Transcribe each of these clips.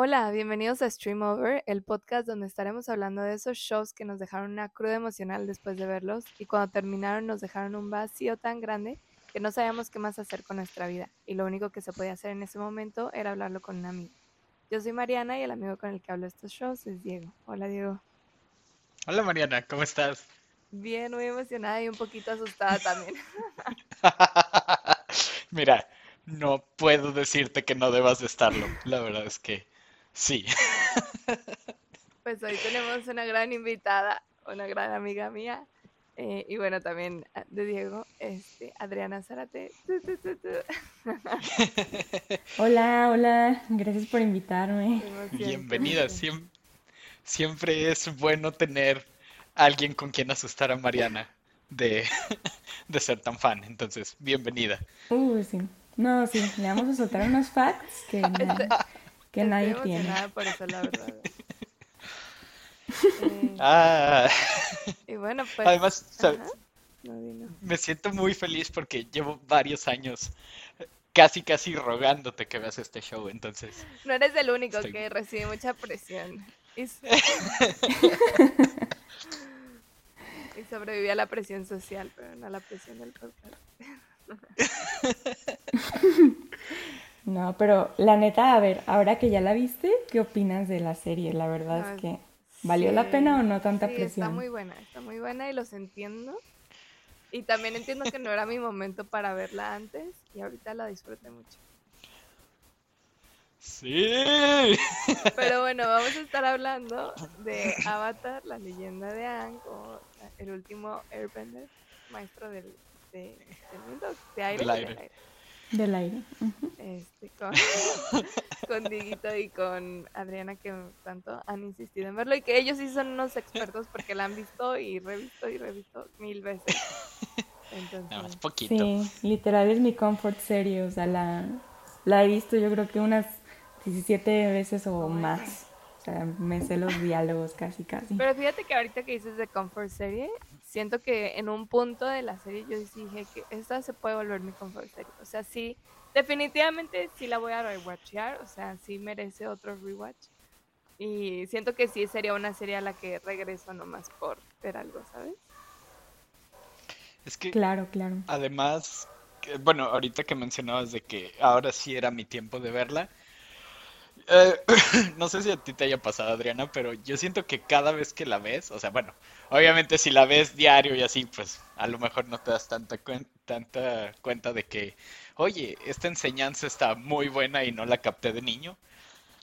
Hola, bienvenidos a Stream Over, el podcast donde estaremos hablando de esos shows que nos dejaron una cruda emocional después de verlos y cuando terminaron nos dejaron un vacío tan grande que no sabíamos qué más hacer con nuestra vida y lo único que se podía hacer en ese momento era hablarlo con un amigo. Yo soy Mariana y el amigo con el que hablo estos shows es Diego. Hola Diego. Hola Mariana, ¿cómo estás? Bien, muy emocionada y un poquito asustada también. Mira, no puedo decirte que no debas de estarlo. La verdad es que sí. Pues hoy tenemos una gran invitada, una gran amiga mía. eh, y bueno, también ah, de Diego, este, Adriana Zárate. Tu, tu, tu, tu. Hola, hola, gracias por invitarme. Bienvenida. emoción. Siem- siempre es bueno tener alguien con quien asustar a Mariana de, de ser tan fan. Entonces, bienvenida. Uh, sí. No, sí, le vamos a soltar unos facts que, que Estoy nadie tiene. emocionada por eso, la verdad. Eh, Ah, y bueno, pues. además, ¿sabes? ajá. No, di no. me siento muy feliz porque llevo varios años casi, casi rogándote que veas este show. Entonces, No eres el único Estoy- que recibe mucha presión. Y, y sobreviví a la presión social, pero no a la presión del podcast. No, pero la neta, a ver, ahora que ya la viste, ¿qué opinas de la serie? La verdad es que, ¿valió la pena o no tanta sí, está presión? muy buena, está muy buena y los entiendo. Y también entiendo que no era mi momento para verla antes y ahorita la disfruté mucho. sí. Pero bueno, vamos a estar hablando de Avatar, la leyenda de Aang, o el último Airbender, maestro del, de- del mundo, de aire, Del aire. Del aire. Este, con, con Diguito y con Adriana que tanto han insistido en verlo y que ellos sí son unos expertos porque la han visto y revisto y revisto mil veces. Entonces, poquito. Sí, literal es mi comfort serie, o sea, la, la he visto yo creo que unas 17 veces o Oh más. O sea, me sé los diálogos casi, casi. pero fíjate que ahorita que dices de Comfort Serie, siento que en un punto de la serie yo dije que esta se puede volver mi Comfort Serie. O sea, sí, definitivamente sí la voy a rewatchear, o sea, sí merece otro rewatch. Y siento que sí sería una serie a la que regreso nomás por ver algo, ¿sabes? Es que Claro, claro. Además, que- bueno, ahorita que mencionabas de que ahora sí era mi tiempo de verla, eh, no sé si a ti te haya pasado, Adriana, pero yo siento que cada vez que la ves, o sea, bueno, obviamente si la ves diario y así, pues a lo mejor no te das tanta, tanta cuenta de que, oye, esta enseñanza está muy buena y no la capté de niño,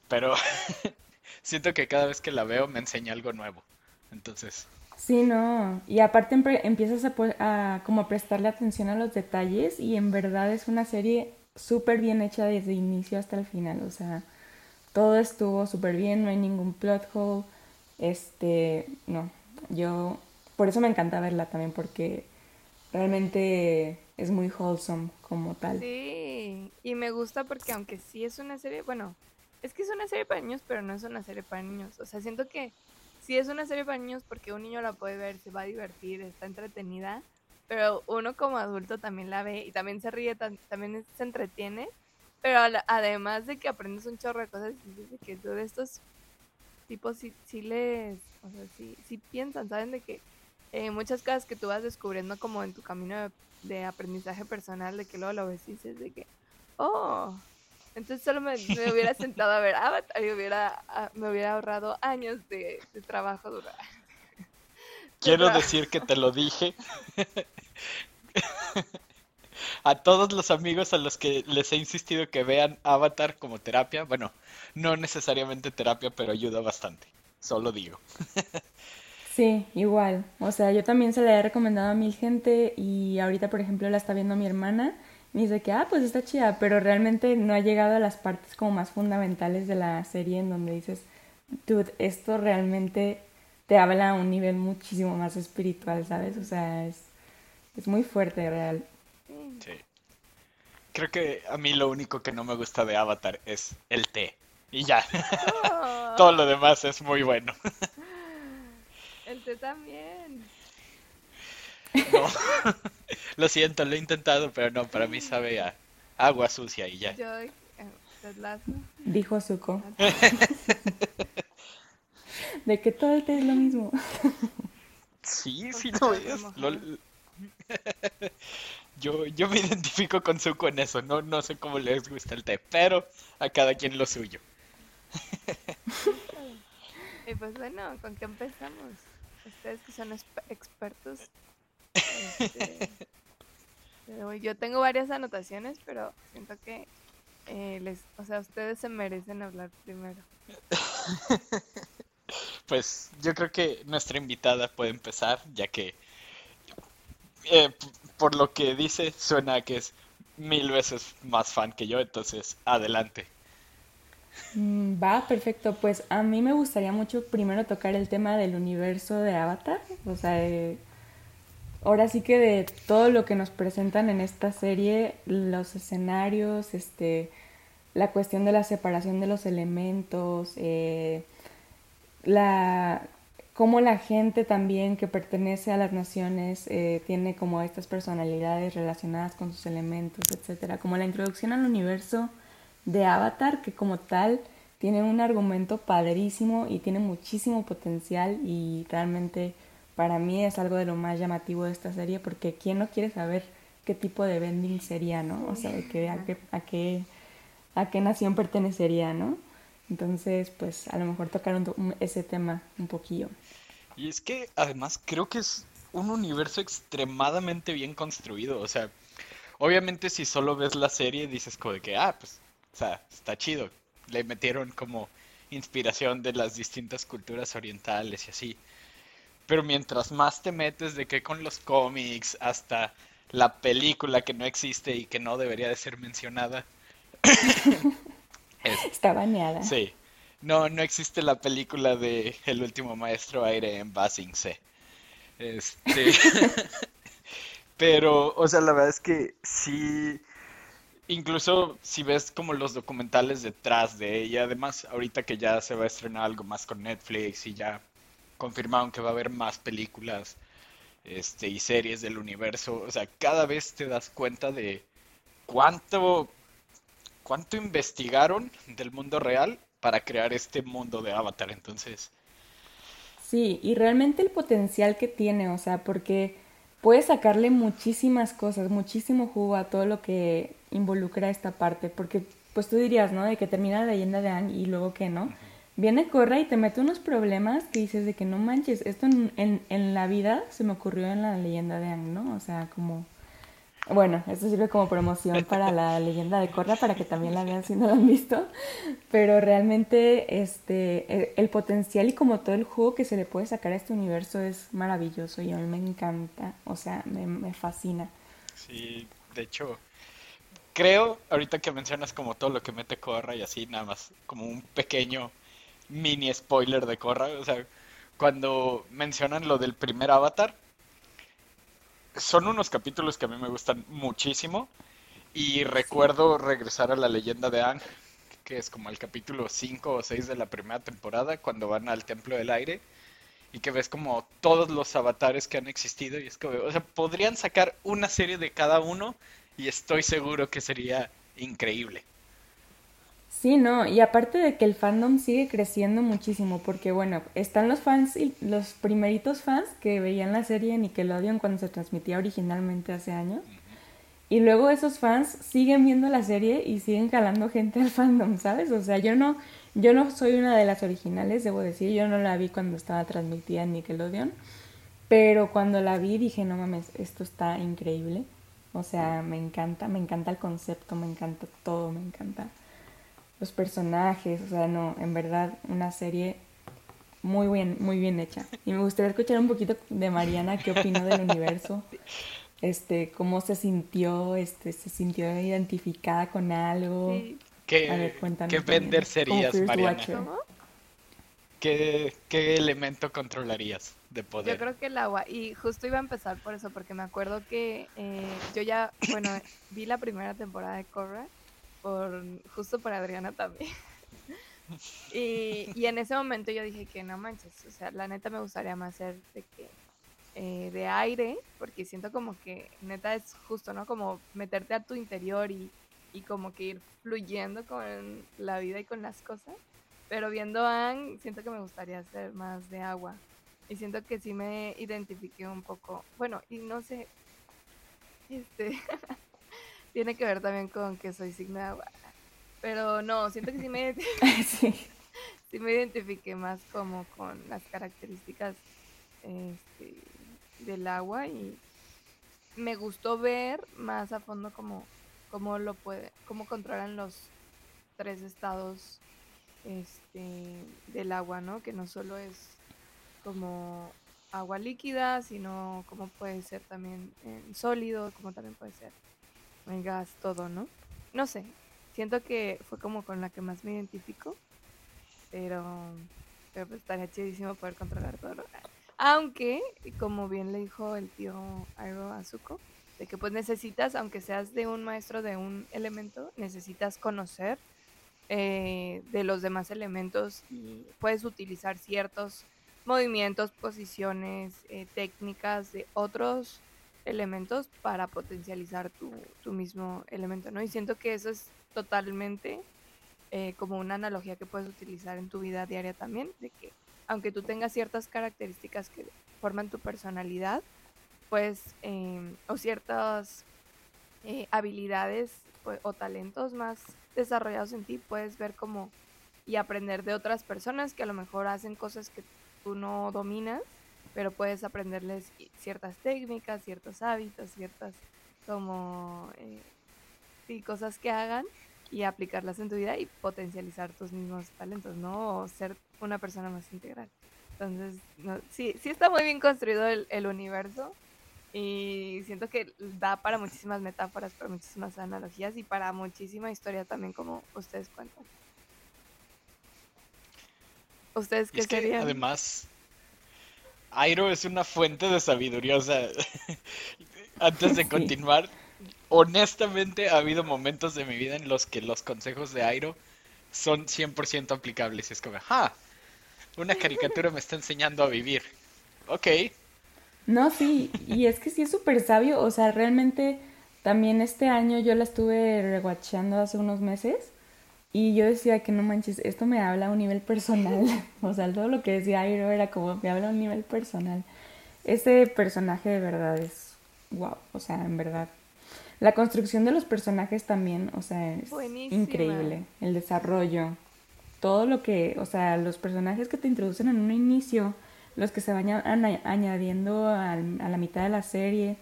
pero siento que cada vez que la veo me enseña algo nuevo. Entonces, Sí, no. Y aparte empiezas a, como prestarle atención a los detalles y en verdad es una serie súper bien hecha desde inicio hasta el final. O sea, todo estuvo súper bien, no hay ningún plot hole. Este, no, yo, por eso me encanta verla también porque realmente es muy wholesome como tal. Sí, y me gusta porque aunque sí es una serie, bueno, es que es una serie para niños, pero no es una serie para niños. O sea, siento que sí es una serie para niños porque un niño la puede ver, se va a divertir, está entretenida, pero uno como adulto también la ve y también se ríe, también se entretiene, pero además de que aprendes un chorro de cosas, dices de que tú de estos tipos sí, sí les, o sea, sí, sí piensan, saben de que eh, muchas cosas que tú vas descubriendo como en tu camino de, de aprendizaje personal, de que luego lo ves y dices de que, oh, entonces solo me, me hubiera sentado a ver Avatar y hubiera, me hubiera ahorrado años de, de trabajo duro. quiero decir que te lo dije. A todos los amigos a los que les he insistido que vean Avatar como terapia, bueno, no necesariamente terapia, pero ayuda bastante. Solo digo. Sí, igual. O sea, yo también se la he recomendado a mil gente y ahorita, por ejemplo, la está viendo mi hermana. Me dice que, ah, pues está chida, pero realmente no ha llegado a las partes como más fundamentales de la serie en donde dices, dude, esto realmente te habla a un nivel muchísimo más espiritual, ¿sabes? O sea, es, es muy fuerte, real. Sí. Creo que a mí lo único que no me gusta de Avatar es el té. Y ya. Oh, Todo lo demás es muy bueno. el té también. No. Lo siento, lo he intentado, pero no, para mí sabe a agua sucia y ya. Yo, eh. Dijo Zuko. de que todo el té es lo mismo. Sí, sí lo es. Lo- Yo, yo me identifico con Zuko en eso, no, no sé cómo les gusta el té, pero a cada quien lo suyo. Y pues bueno, ¿con qué empezamos? Ustedes que son expertos. este, yo tengo varias anotaciones, pero siento que eh, les, o sea, ustedes se merecen hablar primero. Pues yo creo que nuestra invitada puede empezar, ya que eh, por lo que dice suena que es mil veces más fan que yo, entonces adelante. Mm, Va, perfecto. Pues a mí me gustaría mucho primero tocar el tema del universo de Avatar. O sea, ahora sí que de todo lo que nos presentan en esta serie, los escenarios, este, la cuestión de la separación de los elementos, eh, la, cómo la gente también que pertenece a las naciones eh, tiene como estas personalidades relacionadas con sus elementos, etcétera. Como la introducción al universo de Avatar, que como tal tiene un argumento padrísimo y tiene muchísimo potencial y realmente para mí es algo de lo más llamativo de esta serie porque quién no quiere saber qué tipo de bending sería, ¿no? O sea, de qué, a, qué, a, qué, a qué nación pertenecería, ¿no? Entonces, pues a lo mejor tocar un- un- ese tema un poquillo. Y es que además creo que es un universo extremadamente bien construido, o sea, obviamente si solo ves la serie dices como de que, ah, pues, o sea, está chido, le metieron como inspiración de las distintas culturas orientales y así. Pero mientras más te metes de que con los cómics hasta la película que no existe y que no debería de ser mencionada, es- Está baneada. sí, no, no existe la película de El último maestro aire en Ba Sing Se. Este, pero, o sea, la verdad es que sí, incluso si ves como los documentales detrás de ella, además ahorita que ya se va a estrenar algo más con Netflix y ya confirmaron que va a haber más películas, este, y series del universo, o sea, cada vez te das cuenta de cuánto, cuánto investigaron del mundo real para crear este mundo de Avatar, entonces, Sí, y realmente el potencial que tiene, o sea, porque puedes sacarle muchísimas cosas, muchísimo jugo a todo lo que involucra esta parte, porque pues tú dirías, ¿no? De que termina la leyenda de Aang y luego que no. Viene Korra y te mete unos problemas que dices de que no manches, esto en, en, en la vida se me ocurrió en la leyenda de Aang, ¿no? O sea, como... Bueno, esto sirve como promoción para la leyenda de Korra para que también la vean si no la han visto. Pero realmente este el, el potencial y como todo el juego que se le puede sacar a este universo es maravilloso y a mí me encanta, o sea, me, me fascina. sí, de hecho, creo, ahorita que mencionas como todo lo que mete Korra y así, nada más, como un pequeño mini spoiler de Korra, o sea, cuando mencionan lo del primer Avatar, son unos capítulos que a mí me gustan muchísimo y recuerdo regresar a la leyenda de Aang, que es como el capítulo 5 o 6 de la primera temporada, cuando van al Templo del Aire y que ves como todos los avatares que han existido y es como, o sea, podrían sacar una serie de cada uno y estoy seguro que sería increíble. Sí, no, y aparte de que el fandom sigue creciendo muchísimo, porque bueno, están los fans los primeritos fans que veían la serie en Nickelodeon cuando se transmitía originalmente hace años. Y luego esos fans siguen viendo la serie y siguen jalando gente al fandom, ¿sabes? O sea, yo no, yo no soy una de las originales, debo decir, yo no la vi cuando estaba transmitida en Nickelodeon, pero cuando la vi dije, no mames, esto está increíble. O sea, me encanta, me encanta el concepto, me encanta todo, me encanta los personajes, o sea, no, en verdad, una serie muy bien, muy bien hecha. Y me gustaría escuchar un poquito de Mariana, qué opinó del universo, este, cómo se sintió, este, se sintió identificada con algo. Sí. ¿Qué, A ver, cuéntanos qué vender serías, Mariana? ¿Qué, qué elemento controlarías de Yo poder? creo que el agua. Y justo iba a empezar por eso, porque me acuerdo que eh, yo ya, bueno, vi la primera temporada de Korra, por, justo por Adriana también. Y, y en ese momento yo dije que no manches, o sea, la neta me gustaría más ser de que eh, de aire, porque siento como que neta es justo, ¿no? Como meterte a tu interior y, y como que ir fluyendo con la vida y con las cosas. Pero viendo a Ang, siento que me gustaría hacer más de agua. Y siento que sí me identifiqué un poco. Bueno, y no sé. Este. tiene que ver también con que soy signo de agua. Pero no, siento que sí me, sí. sí me identifiqué más como con las características este, del agua y me gustó ver más a fondo como cómo lo puede, cómo controlan los tres estados este, del agua, ¿no? Que no solo es como agua líquida, sino como puede ser también en sólido, como también puede ser gas, todo, ¿no? No sé, siento que fue como con la que más me identifico, pero, pero pues estaría chidísimo poder controlar todo. Aunque, como bien le dijo el tío Airo Azuko, de que pues necesitas, aunque seas de un maestro de un elemento, necesitas conocer eh, de los demás elementos y puedes utilizar ciertos movimientos, posiciones, eh, técnicas de otros elementos para potencializar tu, tu, mismo elemento, ¿no? Y siento que eso es totalmente eh, como una analogía que puedes utilizar en tu vida diaria también, de que aunque tú tengas ciertas características que forman tu personalidad, pues, em, o ciertas eh, habilidades pues, o talentos más desarrollados en ti, puedes ver como y aprender de otras personas que a lo mejor hacen cosas que tú no dominas, pero puedes aprenderles ciertas técnicas, ciertos hábitos, ciertas como eh, cosas que hagan y aplicarlas en tu vida y potencializar tus mismos talentos, ¿no? O ser una persona más integral. Entonces, sí, sí está muy bien construido el, el, universo y siento que da para muchísimas metáforas, para muchísimas analogías y para muchísima historia también como ustedes cuentan. ¿Ustedes qué es Que además, Airo es una fuente de sabiduría, o sea, antes de continuar, honestamente ha habido momentos de mi vida en los que los consejos de Airo son 100% aplicables. Es como, ¡ah! Una caricatura me está enseñando a vivir. Ok. No, sí, y es que sí es súper sabio, o sea, realmente también este año yo la estuve rewatchando hace unos meses y yo decía que no manches, esto me habla a un nivel personal, o sea, todo lo que decía Airo era como me habla a un nivel personal. Ese personaje de verdad es wow, o sea, en verdad la construcción de los personajes también, o sea, es increíble. El desarrollo, todo lo que, o sea, los personajes que te introducen en un inicio, los que se van añadiendo a la mitad de la serie,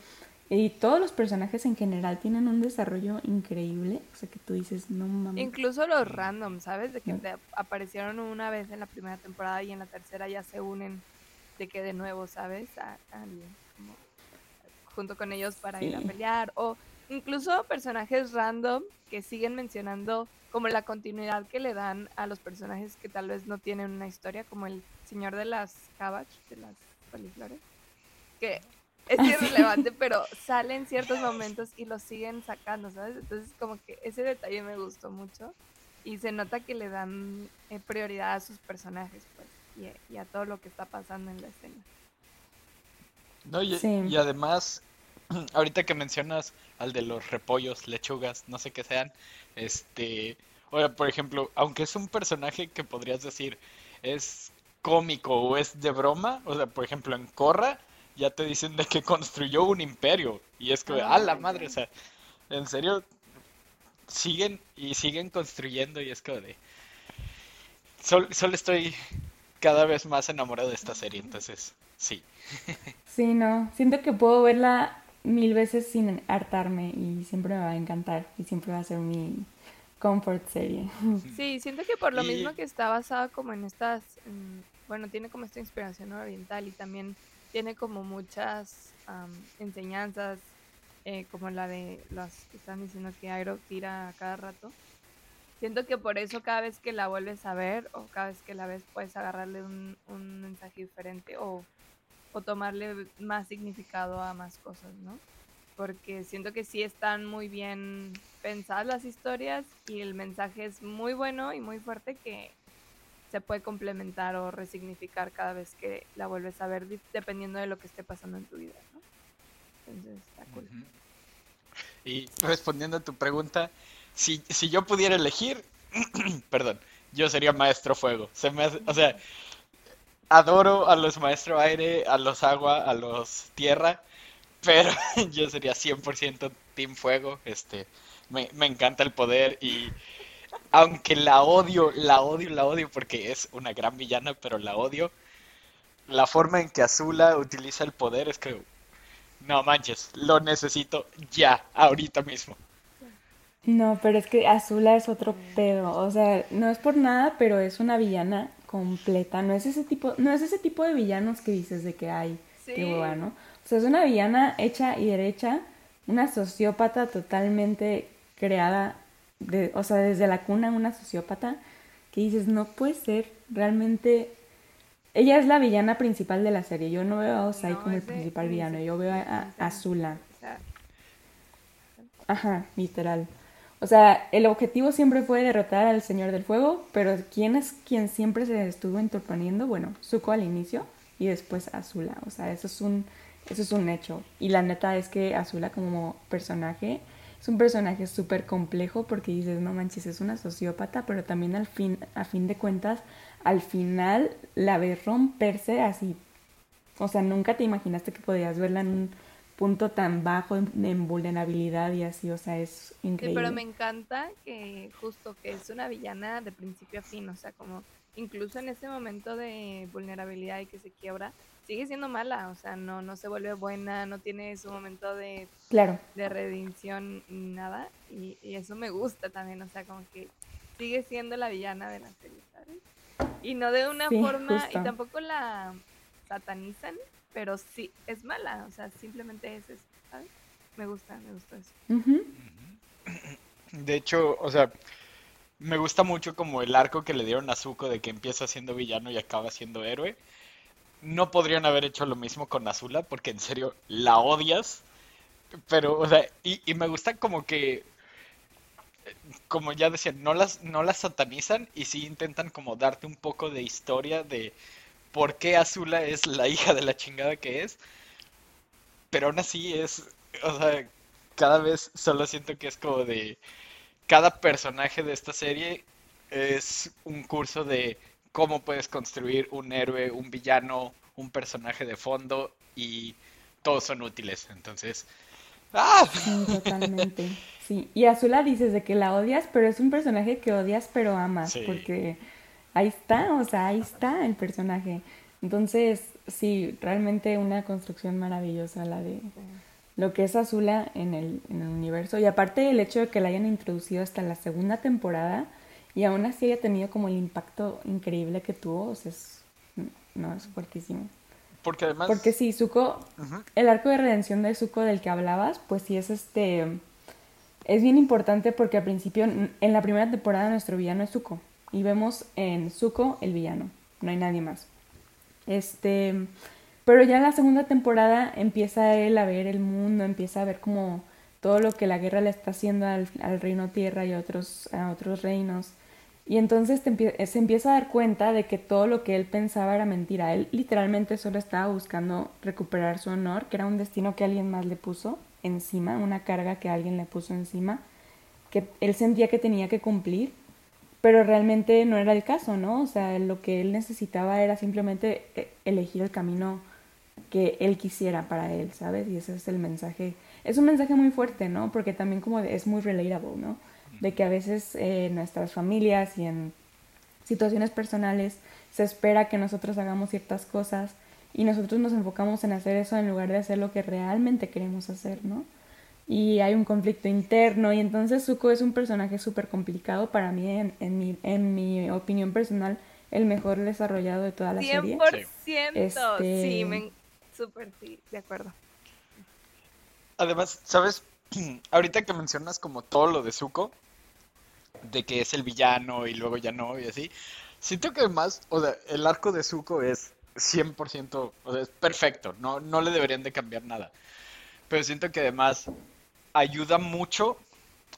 y todos los personajes en general tienen un desarrollo increíble. O sea, que tú dices, no mames. Incluso los random, ¿sabes? De que te aparecieron una vez en la primera temporada y en la tercera ya se unen de que de nuevo, ¿sabes? A, como, junto con ellos para ir a pelear. O incluso personajes random que siguen mencionando como la continuidad que le dan a los personajes que tal vez no tienen una historia, como el señor de las cabbage, de las coliflores, que es irrelevante, pero sale en ciertos momentos y lo siguen sacando, ¿sabes? Entonces como que ese detalle me gustó mucho y se nota que le dan eh, prioridad a sus personajes, pues, y, a todo lo que está pasando en la escena. No, y, y además ahorita que mencionas al de los repollos, lechugas, no sé qué sean, este, o por ejemplo, aunque es un personaje que podrías decir es cómico o es de broma, o sea, por ejemplo, en Corra ya te dicen de que construyó un imperio y es que, a la madre, o sea, en serio, siguen y siguen construyendo y es como de... solo estoy cada vez más enamorado de esta serie, entonces, sí. Sí, no, siento que puedo verla mil veces sin hartarme y siempre me va a encantar y siempre va a ser mi comfort serie. Sí, siento que por lo mismo que está basada como en estas, bueno, tiene como esta inspiración oriental y también tiene como muchas enseñanzas, eh, como la de las que están diciendo que Airo tira a cada rato. Siento que por eso cada vez que la vuelves a ver o cada vez que la ves puedes agarrarle un, un mensaje diferente o o tomarle más significado a más cosas, ¿no? Porque siento que sí están muy bien pensadas las historias y el mensaje es muy bueno y muy fuerte que se puede complementar o resignificar cada vez que la vuelves a ver dependiendo de lo que esté pasando en tu vida, ¿no? Entonces, está cool. Y respondiendo a tu pregunta, si, si yo pudiera elegir, perdón, yo sería maestro fuego. Se me hace- o sea, adoro a los maestro aire, a los agua, a los tierra, pero yo sería 100% team fuego. Este, me, me encanta el poder y aunque la odio, la odio, la odio porque es una gran villana, pero la odio. La forma en que Azula utiliza el poder es que, no manches, lo necesito ya, ahorita mismo. No, pero es que Azula es otro pedo. O sea, no es por nada, pero es una villana completa. No es ese tipo, no es ese tipo de villanos que dices de que hay, qué Sí. O sea, es una villana hecha y derecha, una sociópata totalmente creada, de, o sea, desde la cuna una sociópata que dices, no puede ser, realmente. Ella es la villana principal de la serie. Yo no veo a Osai No, como el principal villano, yo veo a, a sea, Ajá, literal. O sea, el objetivo siempre fue derrotar al Señor del Fuego, pero ¿quién es quien siempre se estuvo interponiendo? Bueno, Zuko al inicio y después Azula. O sea, eso es un, eso es un hecho. Y la neta es que Azula como personaje es un personaje súper complejo porque dices, no manches, es una sociópata, pero también al fin, a fin de cuentas, al final la ves romperse así. O sea, nunca te imaginaste que podías verla en un punto tan bajo en, en vulnerabilidad y así, o sea, es Sí, increíble. pero me encanta que justo que es una villana de principio a fin, o sea, como incluso en ese momento de vulnerabilidad y que se quiebra, sigue siendo mala, o sea, no, no se vuelve buena, no tiene su momento de, Claro, de redención ni nada, y, y eso me gusta también, o sea, como que sigue siendo la villana de la serie, ¿sabes? Y no de una Sí, forma, justo. y tampoco la satanizan, pero sí, es mala, o sea, simplemente es eso, ¿sabes? Me gusta, me gusta eso. De hecho, o sea, me gusta mucho como el arco que le dieron a Zuko de que empieza siendo villano y acaba siendo héroe. No podrían haber hecho lo mismo con Azula porque en serio la odias. Pero, o sea, y, y me gusta como que, como ya decía, no las, no las satanizan y sí intentan como darte un poco de historia de por qué Azula es la hija de la chingada que es. Pero aún así es, o sea, cada vez solo siento que es como de cada personaje de esta serie es un curso de cómo puedes construir un héroe, un villano, un personaje de fondo y todos son útiles. Entonces, ¡ah! sí, totalmente. Sí, y Azula dices de que la odias, pero es un personaje que odias pero amas, Sí. porque ahí está, o sea, ahí está el personaje. Entonces, sí, realmente una construcción maravillosa la de lo que es Azula en el, en el universo. Y aparte el hecho de que la hayan introducido hasta la segunda temporada y aún así haya tenido como el impacto increíble que tuvo, o sea, es, no, es fuertísimo. Porque además, Porque sí, Zuko, el arco de redención de Zuko del que hablabas, pues sí es este, es bien importante porque al principio, en la primera temporada nuestro villano es Zuko y vemos en Zuko el villano, no hay nadie más. Este, pero ya en la segunda temporada empieza él a ver el mundo, empieza a ver como todo lo que la guerra le está haciendo al, al reino tierra y a otros, a otros reinos. Y entonces empie- se empieza a dar cuenta de que todo lo que él pensaba era mentira. Él literalmente solo estaba buscando recuperar su honor, que era un destino que alguien más le puso encima, una carga que alguien le puso encima, que él sentía que tenía que cumplir, pero realmente no era el caso, ¿no? O sea, lo que él necesitaba era simplemente eh, elegir el camino que él quisiera para él, ¿sabes? Y ese es el mensaje. Es un mensaje muy fuerte, ¿no? Porque también como es muy relatable, ¿no? De que a veces eh, en nuestras familias y en situaciones personales se espera que nosotros hagamos ciertas cosas y nosotros nos enfocamos en hacer eso en lugar de hacer lo que realmente queremos hacer, ¿no? Y hay un conflicto interno y entonces Zuko es un personaje súper complicado para mí, en, en mi, en mi opinión personal, el mejor desarrollado de toda la serie. 100%. Este- Sí, me... súper sí, de acuerdo. además, ¿sabes? Ahorita que mencionas como todo lo de Zuko, de que es el villano y luego ya no y así, siento que además, o sea, el arco de Zuko es 100%, o sea, es perfecto, no, no le deberían de cambiar nada. Pero siento que además ayuda mucho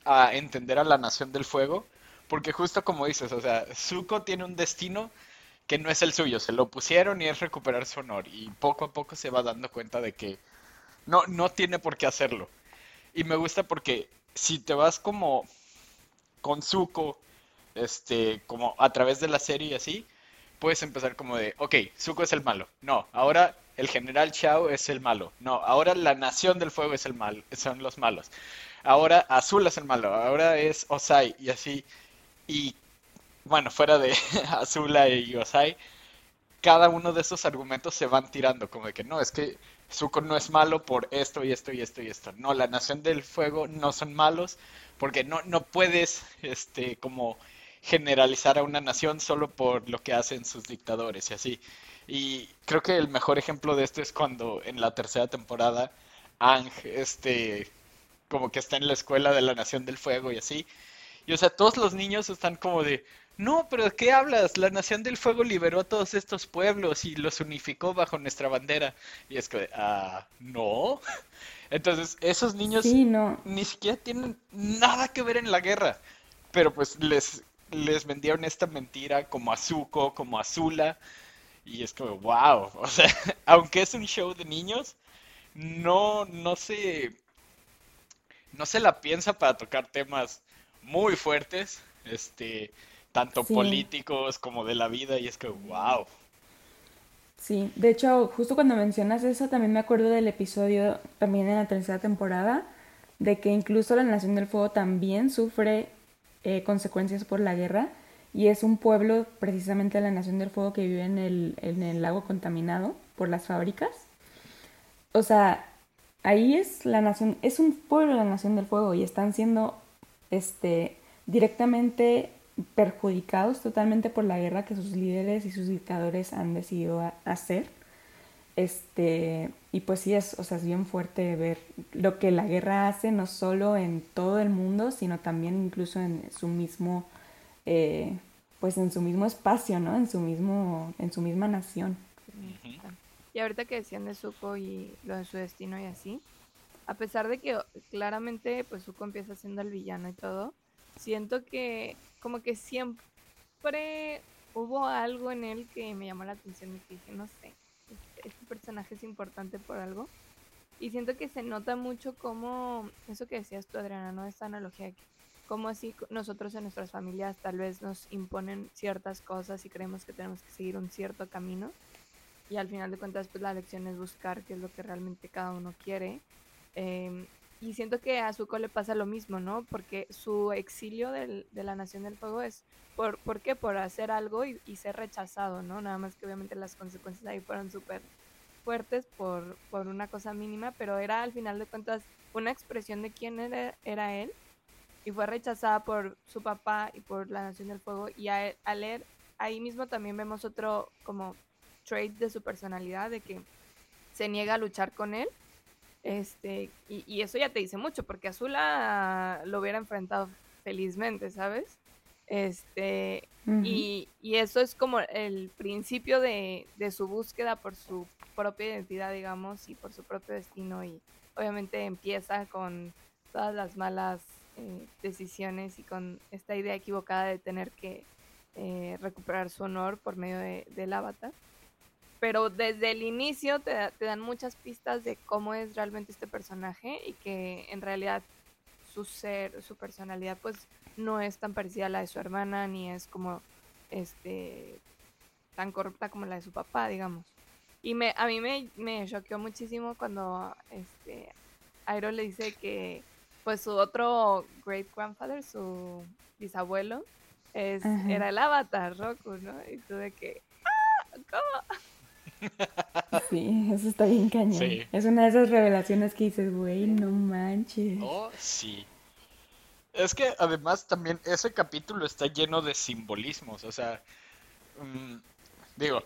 a entender a la Nación del Fuego, porque justo como dices, o sea, Zuko tiene un destino que no es el suyo, se lo pusieron y es recuperar su honor, y poco a poco se va dando cuenta de que no, no tiene por qué hacerlo. Y me gusta porque si te vas como con Zuko, este, como a través de la serie y así, puedes empezar como de, ok, Zuko es el malo. No, ahora el general Chao es el malo. No, ahora la Nación del Fuego es el mal, son los malos. Ahora Azul es el malo, ahora es Osai y así. Y bueno, fuera de Azula y Osai, cada uno de esos argumentos se van tirando, como de que no, es que Zuko no es malo por esto y esto y esto y esto. No, la Nación del Fuego no son malos porque no, no puedes, este, como generalizar a una nación solo por lo que hacen sus dictadores y así. Y creo que el mejor ejemplo de esto es cuando en la tercera temporada Ang, este, como que está en la escuela de la Nación del Fuego y así. Y o sea, todos los niños están como de, no, pero ¿qué hablas? La Nación del Fuego liberó a todos estos pueblos y los unificó bajo nuestra bandera. Y es que, ah, no. Entonces, esos niños ni siquiera tienen nada que ver en la guerra. Pero pues les, les vendieron esta mentira como a Zuko, como a Zula. Y es como, wow. O sea, aunque es un show de niños, no, no se. No se la piensa para tocar temas muy fuertes. Este tanto políticos como de la vida, y es que, wow. Sí, de hecho, justo cuando mencionas eso, también me acuerdo del episodio, también en la tercera temporada, de que incluso la Nación del Fuego también sufre eh, consecuencias por la guerra, y es un pueblo, precisamente la Nación del Fuego, que vive en el, en el lago contaminado por las fábricas. O sea, ahí es la nación, es un pueblo la Nación del Fuego y están siendo este directamente perjudicados totalmente por la guerra que sus líderes y sus dictadores han decidido hacer. Este, y pues sí es, o sea, es bien fuerte ver lo que la guerra hace, no solo en todo el mundo, sino también incluso en su mismo, eh, pues en su mismo espacio, ¿no? En su mismo, en su misma nación. Y ahorita que decían de Zuko y lo de su destino y así, a pesar de que claramente pues Zuko empieza siendo el villano y todo, siento que como que siempre hubo algo en él que me llamó la atención y que dije, no sé, este, este, personaje es importante por algo. Y siento que se nota mucho como, eso que decías tú, Adriana, ¿no? Esta analogía, como así nosotros en nuestras familias tal vez nos imponen ciertas cosas y creemos que tenemos que seguir un cierto camino. Y al final de cuentas, pues la lección es buscar qué es lo que realmente cada uno quiere. Eh, y siento que a Zuko le pasa lo mismo, ¿no? Porque su exilio de la Nación del Fuego es, ¿por, ¿por qué? Por hacer algo y, ser rechazado, ¿no? Nada más que obviamente las consecuencias ahí fueron súper fuertes por, por una cosa mínima, pero era al final de cuentas una expresión de quién era, él y fue rechazada por su papá y por la Nación del Fuego y a, a leer ahí mismo también vemos otro como trait de su personalidad de que se niega a luchar con él este, y, eso ya te dice mucho, porque Azula lo hubiera enfrentado felizmente, ¿sabes? Este, y, eso es como el principio de, su búsqueda por su propia identidad, digamos, y por su propio destino. Y obviamente empieza con todas las malas eh, decisiones y con esta idea equivocada de tener que eh, recuperar su honor por medio de, del avatar pero desde el inicio te, dan muchas pistas de cómo es realmente este personaje y que en realidad su ser, su personalidad, pues no es tan parecida a la de su hermana, ni es como este tan corrupta como la de su papá, digamos. Y me, a mí me, me choqueó muchísimo cuando este Airo le dice que pues su otro great grandfather, su bisabuelo, es, era el avatar Roku, ¿no? Y tú de que, ¡ah! ¿Cómo? Sí, eso está bien cañón. Es una de esas revelaciones que dices, güey, no manches. Oh, sí. Es que además también ese capítulo está lleno de simbolismos, o sea, mm, digo,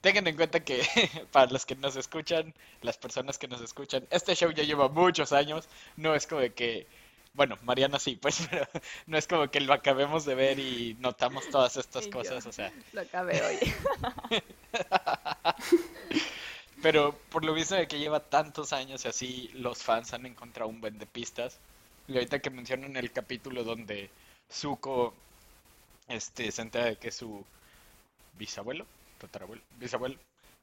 tengan en cuenta que para los que nos escuchan, las personas que nos escuchan, este show ya lleva muchos años, no es como de que bueno, Mariana sí, pues, pero no es como que lo acabemos de ver y notamos todas estas cosas, o sea. Lo acabé hoy. pero por lo visto de que lleva tantos años y así, los fans han encontrado un buen de pistas. Y ahorita que mencionan el capítulo donde Zuko este, se entera de que su bisabuelo, tatarabuelo, bisabuelo,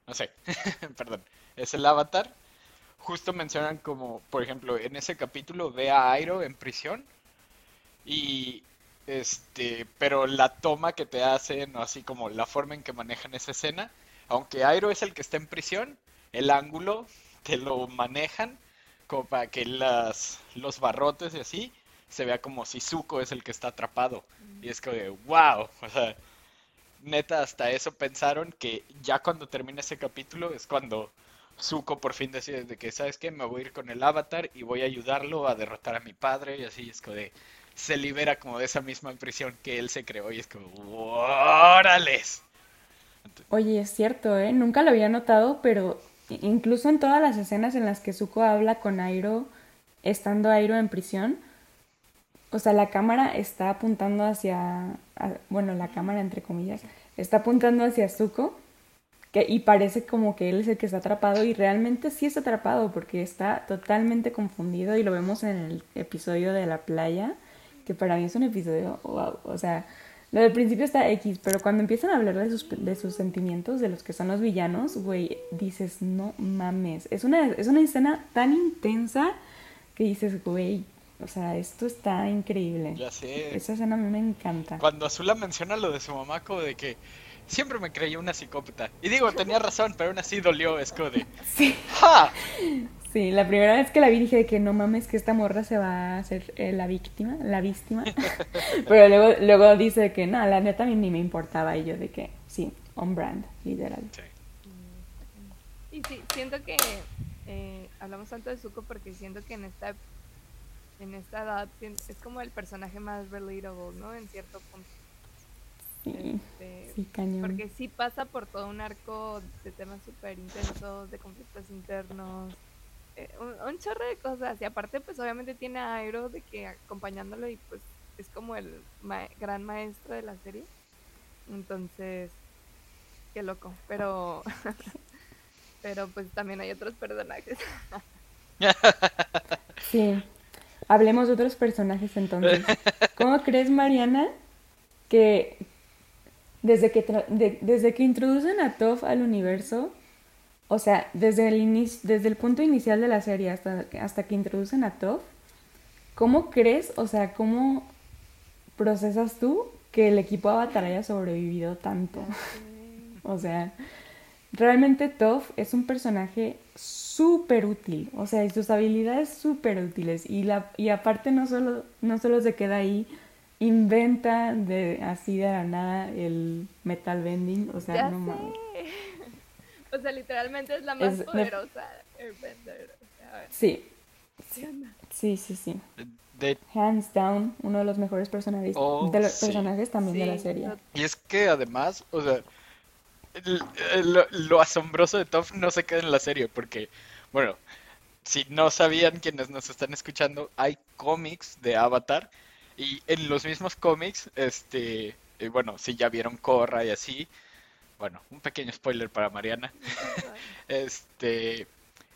no sé, perdón, es el avatar justo mencionan como, por ejemplo, en ese capítulo ve a Airo en prisión Y este, pero la toma que te hacen, o así como la forma en que manejan esa escena, aunque Airo es el que está en prisión, el ángulo te lo manejan como para que las, los barrotes y así se vea como si Zuko es el que está atrapado. Y es de, wow, o sea, neta, hasta eso pensaron que ya cuando termine ese capítulo es cuando Zuko por fin decide de que, ¿sabes qué? Me voy a ir con el avatar y voy a ayudarlo a derrotar a mi padre y así es como de, se libera como de esa misma prisión que él se creó y es como, ¡órales! Oye, es cierto, ¿eh? Nunca lo había notado, pero incluso en todas las escenas en las que Zuko habla con Airo, estando Airo en prisión, o sea, la cámara está apuntando hacia, bueno, la cámara entre comillas, está apuntando hacia Zuko que, y parece como que él es el que está atrapado y realmente sí está atrapado porque está totalmente confundido y lo vemos en el episodio de la playa, que para mí es un episodio, wow, o sea, lo del principio está X, pero cuando empiezan a hablar de sus, de sus sentimientos, de los que son los villanos, güey, dices, no mames, es una, es una escena tan intensa que dices, güey, o sea, esto está increíble. Ya sé. Esa escena a mí me encanta. Cuando Azula menciona lo de su mamá, como de que siempre me creí una psicópata. Y digo, tenía razón, pero aún así dolió, de... Sí. ¡Ja! Sí, la primera vez que la vi dije que no mames que esta morra se va a hacer eh, la víctima, la víctima. pero luego, luego dice que no, la neta mí ni me importaba. Y yo de que sí, on brand, literal. Sí. Y sí, siento que eh, hablamos tanto de Zuko porque siento que en esta en esta edad es como el personaje más relatable, ¿no? En cierto punto. Sí, Este, sí, cañón. porque sí pasa por todo un arco de temas súper intensos, de conflictos internos, eh, un, un chorro de cosas. Y aparte, pues obviamente tiene a Airo de que acompañándolo y pues es como el ma- gran maestro de la serie. Entonces, qué loco. Pero, pero pues también hay otros personajes. Sí. Hablemos de otros personajes entonces. ¿Cómo crees, Mariana, que desde que, de- desde que introducen a Toph al universo, o sea, desde el, desde el punto inicial de la serie hasta, hasta que introducen a Toph, ¿cómo crees, o sea, cómo procesas tú que el equipo Avatar haya sobrevivido tanto? O sea, realmente Toph es un personaje súper útil, o sea, y sus habilidades súper útiles. Y, la, y aparte no solo, no solo se queda ahí, inventa de, así de la nada el metal bending, o sea, ya no mames. O sea, literalmente es la más Es- poderosa Airbender. O sea, Sí, ¿sí sí, sí. De- Hands down, uno de los mejores personajes, Oh, de los sí. personajes también de la serie. Y es que además, o sea, lo, lo asombroso de Toph no se queda en la serie, porque, bueno, si no sabían quienes nos están escuchando, hay cómics de Avatar, y en los mismos cómics, este, eh, bueno, si ya vieron Korra y así, bueno, un pequeño spoiler para Mariana, este,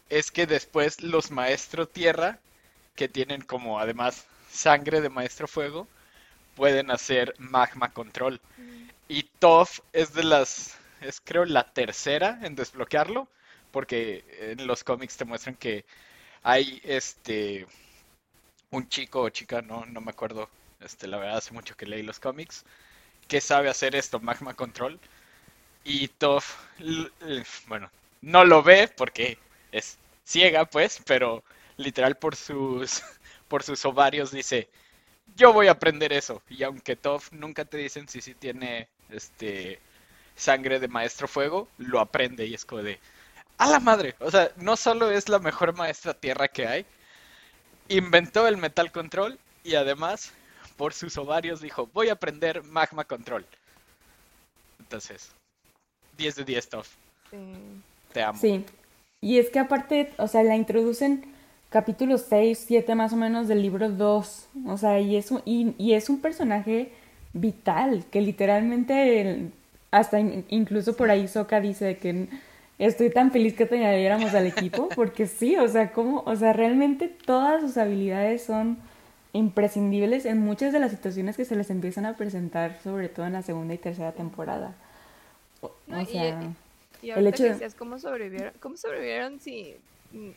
es que después los Maestro Tierra, que tienen como además sangre de Maestro Fuego, pueden hacer magma control. Y Toph es de las, es creo la tercera en desbloquearlo, porque en los cómics te muestran que hay este un chico o chica, no, no me acuerdo, este, la verdad hace mucho que leí los cómics, que sabe hacer esto, magma control. Y l- bueno, no lo ve porque es ciega, pues, pero literal por sus por sus ovarios dice, yo voy a aprender eso. Y aunque Toph nunca te dicen si sí tiene este sangre de maestro fuego, lo aprende y es como de a la madre. O sea, no solo es la mejor maestra tierra que hay, inventó el metal control y además por sus ovarios dijo, voy a aprender magma control. Entonces, 10 de 10 Toph, Sí. te amo. Sí, y es que aparte, o sea, la introducen capítulo 6, 7 más o menos del libro 2, o sea, y es un, y, y es un personaje vital, que literalmente, el- hasta in- incluso por ahí Soka dice que estoy tan feliz que te añadiéramos al equipo, porque sí, o sea, como, o sea, realmente todas sus habilidades son imprescindibles en muchas de las situaciones que se les empiezan a presentar, sobre todo en la segunda y tercera temporada. O, No, o y- sea... Y El hecho que de- decías cómo sobrevivieron, cómo sobrevivieron si mm,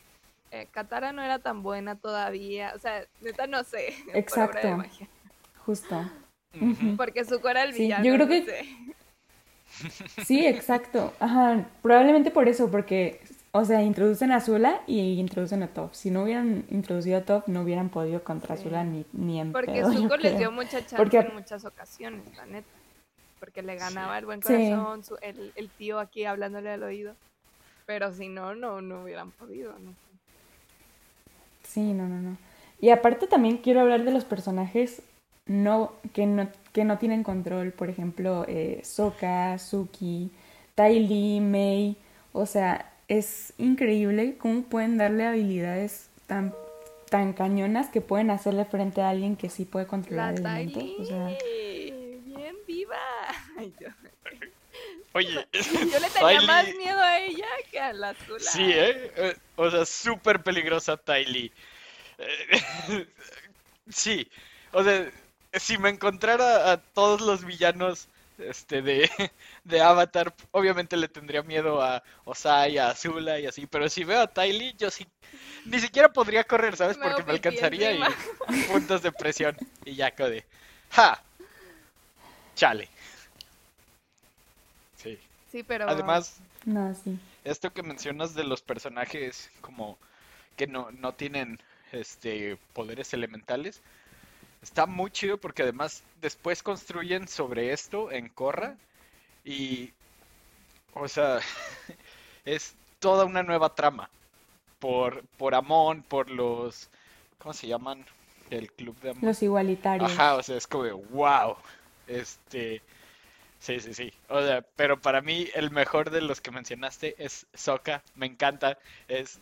eh, Katara no era tan buena todavía, o sea, neta no sé, por obra de Exacto. magia. justo. Porque Zuko era el Sí, villano. yo creo no que- sé. Sí, exacto. Ajá, probablemente por eso, porque, o sea, introducen a Zula y introducen a Toph. Si no hubieran introducido a Toph, no hubieran podido contra Sí. Zula ni, ni en Porque pedo, Zuko les dio mucha chance Porque- en muchas ocasiones, la neta. Porque le ganaba el buen Sí. corazón, su- el, el tío aquí hablándole al oído. Pero si no, no, no hubieran podido, no. Sí, no, no, no. Y aparte también quiero hablar de los personajes no, que, no, que no tienen control. Por ejemplo, eh, Sokka, Suki, Ty Lee, Mei. O sea, es increíble cómo pueden darle habilidades tan, tan cañonas que pueden hacerle frente a alguien que sí puede La controlar elementos. Tylee, O sea, bien viva. Ay, yo, Oye, yo le tenía Tylee- más miedo a ella que a la Zula. Sí, ¿eh? Eh, O sea, súper peligrosa Ty Lee. Eh, Sí, o sea, si me encontrara a todos los villanos este, de, de Avatar, obviamente le tendría miedo a Osai, a Azula y así, pero si veo a Ty Lee, yo sí, ni siquiera podría correr, ¿sabes? Me Porque me alcanzaría y puntos de presión y ya de ¡Ja! Chale. Sí. Sí, pero. Además, no, sí. esto que mencionas de los personajes como que no, no tienen este poderes elementales está muy chido porque además después construyen sobre esto en Korra y o sea es toda una nueva trama por por Amon, por los ¿cómo se llaman? El club de Amon. Los igualitarios. Ajá, o sea, es como de, wow. Este, sí, sí, sí. O sea, pero para mí el mejor de los que mencionaste es Sokka, me encanta, es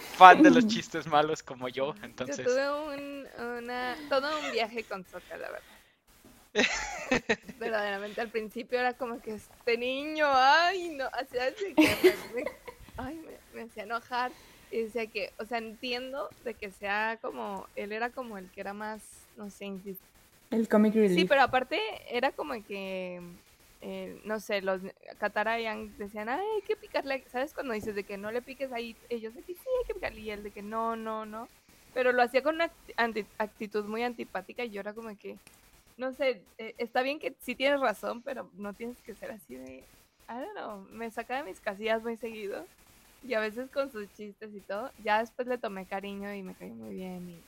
fan de los chistes malos como yo, Yo entonces, tuve un, una, todo un viaje con Sokka, la verdad. Verdaderamente al principio era como que este niño, ay, no, hacía así que me, ay, me, me hacía enojar. Y decía que, o sea, entiendo de que sea como, él era como el que era más, no sé, El comic relief. Sí, pero aparte era como que, eh, no sé, los Aang decían, ay, hay que picarle, ¿sabes? Cuando dices de que no le piques ahí, ellos de que sí, hay que picarle, y él de que no, no, no. Pero lo hacía con una anti- actitud muy antipática y yo era como que, no sé, eh, está bien que sí tienes razón, pero no tienes que ser así de, I don't know, me saca de mis casillas muy seguido. Y a veces con sus chistes y todo, ya después le tomé cariño y me cayó muy bien y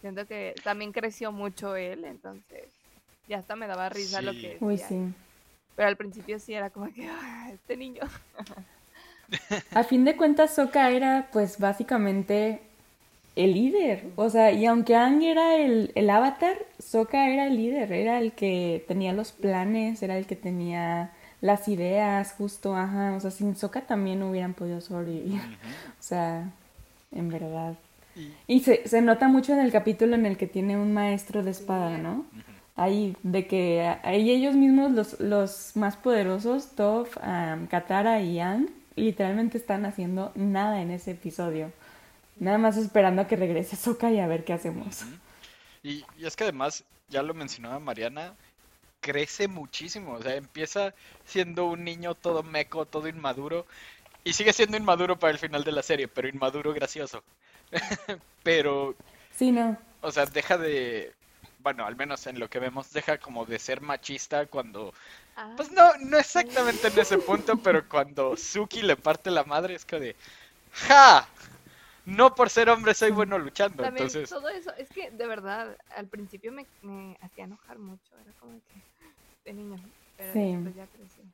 siento que también creció mucho él, entonces ya hasta me daba risa lo que Uy, sí. Pero al principio sí era como que, "Ah, este niño. A fin de cuentas, Sokka era pues básicamente el líder. O sea, y aunque Aang era el, el avatar, Sokka era el líder, era el que tenía los planes, era el que tenía las ideas, justo, ajá. O sea, sin Sokka también no hubieran podido sobrevivir. O sea, en verdad. y- Y se, se nota mucho en el capítulo en el que tiene un maestro de espada, ¿no? Ahí, de que ahí ellos mismos, los, los más poderosos, Toph, Katara y Aang, literalmente están haciendo nada en ese episodio. Nada más esperando a que regrese Sokka y a ver qué hacemos. y, y es que además, ya lo mencionaba Mariana, crece muchísimo, o sea, empieza siendo un niño todo meco, todo inmaduro, y sigue siendo inmaduro para el final de la serie, pero inmaduro gracioso. pero Sí, no. O sea, deja de, bueno, al menos en lo que vemos, deja como de ser machista cuando, Ah, pues no, no exactamente en ese punto, pero cuando Suki le parte la madre es que de, ¡ja! No por ser hombre soy bueno luchando, también entonces, todo eso, es que de verdad, al principio me, me hacía enojar mucho, era como que, este niño, pero Sí. después ya creció.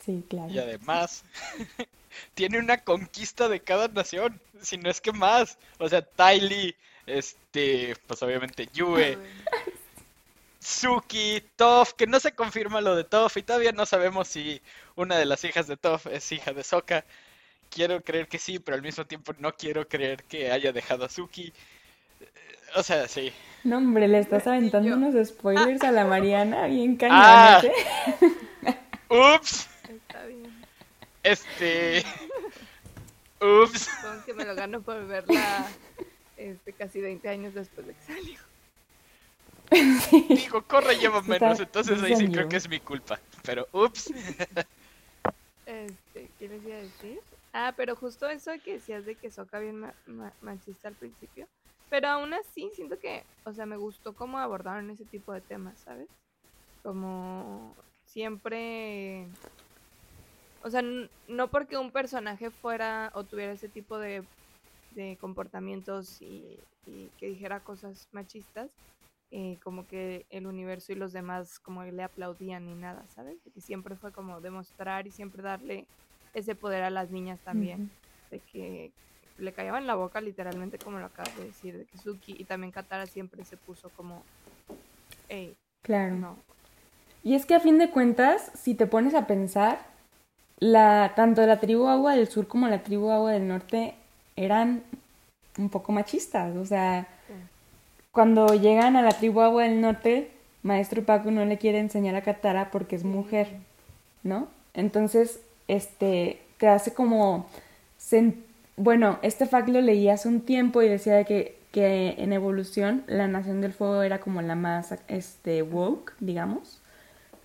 Sí, claro. y además, tiene una conquista de cada nación, si no es que más, o sea, Ty Lee, este, pues obviamente Yue, Ay, Suki, Toph, que no se confirma lo de Toph y todavía no sabemos si una de las hijas de Toph es hija de Sokka. Quiero creer que sí, pero al mismo tiempo no quiero creer que haya dejado a Suki. Eh, O sea, sí. No, hombre, le estás aventando yo- unos spoilers a la Mariana bien Ah. cañones, ¿eh? Ups, Está bien, este... Ups. supongo que me lo gano por verla este, casi 20 años después de que salió. Digo, corre lleva Está- menos, entonces ahí sí creo que es mi culpa. Pero ups. Este, ¿qué les iba a decir? Ah, pero justo eso que decías de que Soka bien ma- ma- machista al principio. Pero aún así, siento que, o sea, me gustó cómo abordaron ese tipo de temas, ¿sabes? Como siempre... O sea, no porque un personaje fuera o tuviera ese tipo de, de comportamientos y, y que dijera cosas machistas, eh, como que el universo y los demás como le aplaudían ni nada, ¿sabes? Que siempre fue como demostrar y siempre darle ese poder a las niñas también, de que le callaban la boca literalmente como lo acabas de decir, de que Suki y también Katara siempre se puso como, hey, claro. No. Y es que a fin de cuentas, si te pones a pensar, la, tanto la tribu Agua del Sur como la tribu Agua del Norte eran un poco machistas, o sea, cuando llegan a la tribu Agua del Norte, Maestro Paco no le quiere enseñar a Katara porque es mujer, ¿no? Entonces, este, te hace como... Bueno, este fact lo leí hace un tiempo y decía que, que en evolución la Nación del Fuego era como la más, este, woke, digamos,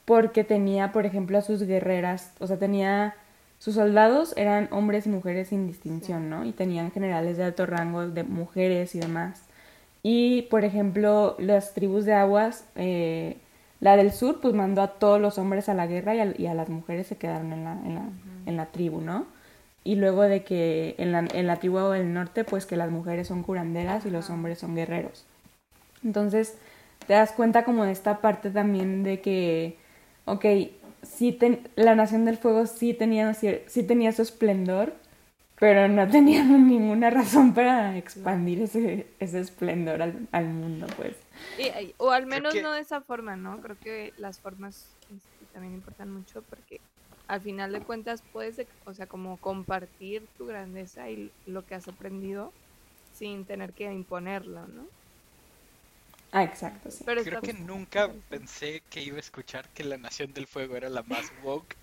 porque tenía, por ejemplo, a sus guerreras, o sea, tenía... Sus soldados eran hombres y mujeres sin distinción, ¿no? Y tenían generales de alto rango de mujeres y demás. Y, por ejemplo, las tribus de aguas, eh, la del sur, pues mandó a todos los hombres a la guerra y a, las mujeres se quedaron en la, en la, en la tribu, ¿no? Y luego de que en la, en la tribu del norte, pues que las mujeres son curanderas y los hombres son guerreros. Entonces, te das cuenta como de esta parte también de que, ok, sí la Nación del Fuego sí tenía, sí tenía su esplendor, pero no tenían ninguna razón para expandir ese, ese esplendor al, al mundo, pues. o al menos no de esa forma, ¿no? Creo que las formas también importan mucho porque al final de cuentas puedes, o sea, como compartir tu grandeza y lo que has aprendido sin tener que imponerlo, ¿no? Ah, exacto, sí. Pero Creo que nunca pensé que iba a escuchar que la Nación del Fuego era la más woke.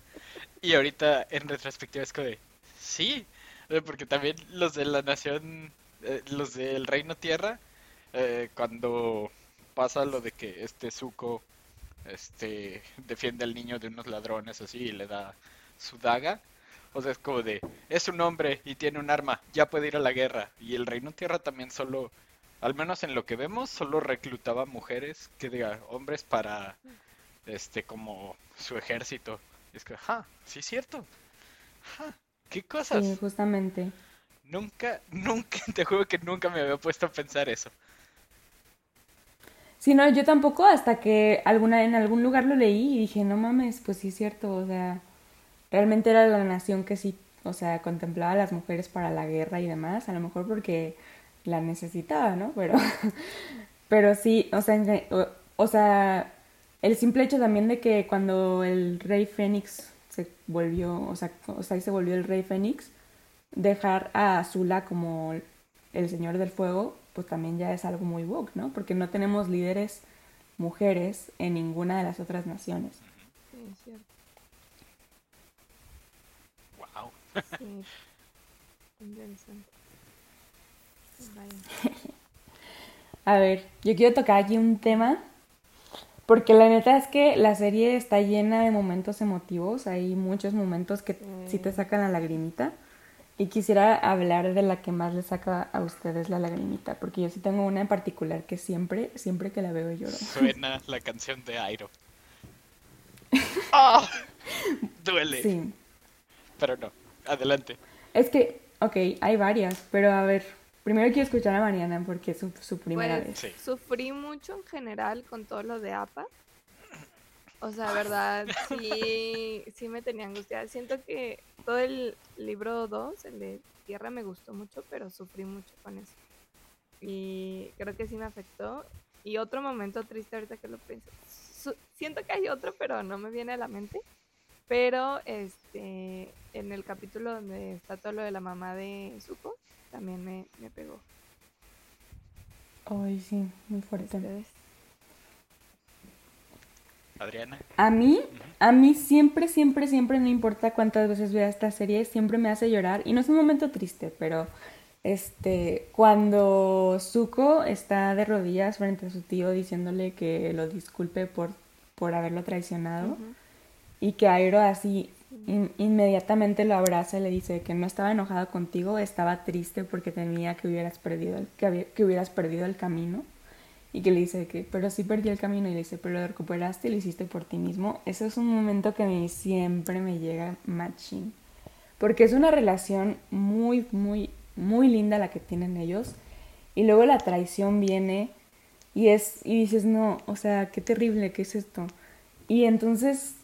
Y ahorita en retrospectiva es como de, sí, porque también los de la nación, eh, los del Reino Tierra, eh, cuando pasa lo de que este Zuko este, defiende al niño de unos ladrones así y le da su daga. O sea, es como de, es un hombre y tiene un arma, ya puede ir a la guerra. Y el Reino Tierra también solo, al menos en lo que vemos, solo reclutaba mujeres, que diga, hombres para, este, como su ejército. es que, ja, sí es cierto. ¿Qué cosas? Sí, justamente. Nunca, nunca, te juro que nunca me había puesto a pensar eso. Sí, no, yo tampoco, hasta que alguna, en algún lugar lo leí y dije, no mames, pues sí es cierto, o sea, realmente era la nación que sí, o sea, contemplaba a las mujeres para la guerra y demás, a lo mejor porque la necesitaba, ¿no? Pero, pero sí, o sea, o, o sea, el simple hecho también de que cuando el rey Fénix se volvió, o sea, o sea, se volvió el rey Fénix, dejar a Azula como el señor del fuego, pues también ya es algo muy woke, ¿no? Porque no tenemos líderes mujeres en ninguna de las otras naciones. Sí, es cierto. Wow. Sí. Interesante. A ver, yo quiero tocar aquí un tema porque la neta es que la serie está llena de momentos emotivos, hay muchos momentos que sí te sacan la lagrimita. Y quisiera hablar de la que más le saca a ustedes la lagrimita, porque yo sí tengo una en particular que siempre, siempre que la veo lloro. Suena la canción de Airo. ¡Ah! Duele. Sí. Pero no, adelante. Es que, ok, hay varias, pero a ver, Primero quiero escuchar a Mariana porque es su, primera pues, vez. Sufrí mucho en general con todo lo de APA. O sea, verdad, sí, sí me tenía angustiada. Siento que todo el libro 2, el de Tierra, me gustó mucho, pero sufrí mucho con eso. Y creo que sí me afectó. Y otro momento triste ahorita que lo pienso. Siento que hay otro, pero no me viene a la mente. Pero este en el capítulo donde está todo lo de la mamá de Zuko, también me, me pegó. Ay, sí, muy fuerte. Adriana. A mí, a mí siempre, siempre, siempre, no importa cuántas veces vea esta serie, siempre me hace llorar. Y no es un momento triste, pero este, cuando Zuko está de rodillas frente a su tío diciéndole que lo disculpe por, por haberlo traicionado y que Airo así inmediatamente lo abraza y le dice que no estaba enojado contigo, estaba triste porque temía que hubieras perdido el, que, hubieras perdido el camino. Y que le dice que, pero sí perdí el camino. Y le dice, pero lo recuperaste y lo hiciste por ti mismo. Ese es un momento que a mí siempre me llega machín. Porque es una relación muy, muy, muy linda la que tienen ellos. Y luego la traición viene y es, y dices, no, o sea, qué terrible, ¿qué es esto? Y entonces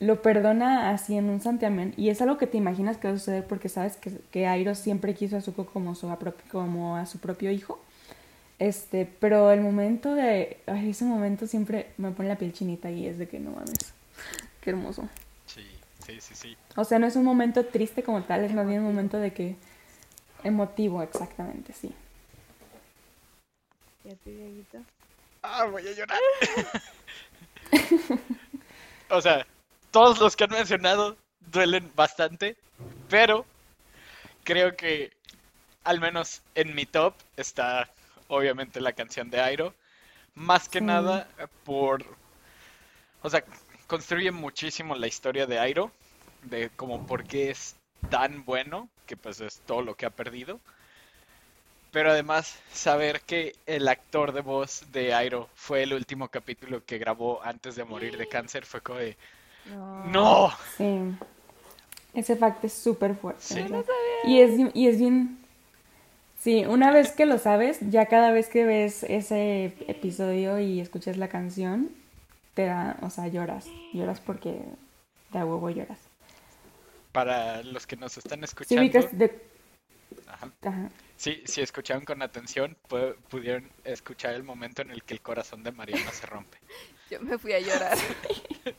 lo perdona así en un santiamén y es algo que te imaginas que va a suceder porque sabes que, que Airo siempre quiso a Zuko como, su, como a su propio hijo. Este, pero el momento de, ay, ese momento siempre me pone la piel chinita y es de que no mames, qué hermoso. Sí, sí, sí, sí. O sea, no es un momento triste como tal, es más bien un momento de que emotivo, exactamente, sí. ¿Y a ti, Dieguito? Ah, voy a llorar. o sea, todos los que han mencionado duelen bastante, pero creo que al menos en mi top está obviamente la canción de Airo. Más que nada por... O sea, construye muchísimo la historia de Airo, de como por qué es tan bueno, que pues es todo lo que ha perdido. Pero además, saber que el actor de voz de Airo fue el último capítulo que grabó antes de morir de cáncer fue como de... No. Sí. Ese fact es súper fuerte. Y, es, y es bien... Sí, una vez que lo sabes, ya cada vez que ves ese episodio y escuchas la canción, te da, o sea, lloras. Lloras porque de a huevo lloras. Para los que nos están escuchando... Sí, de... Ajá. Sí, si escucharon con atención, pudieron escuchar el momento en el que el corazón de Mariana se rompe. Yo me fui a llorar.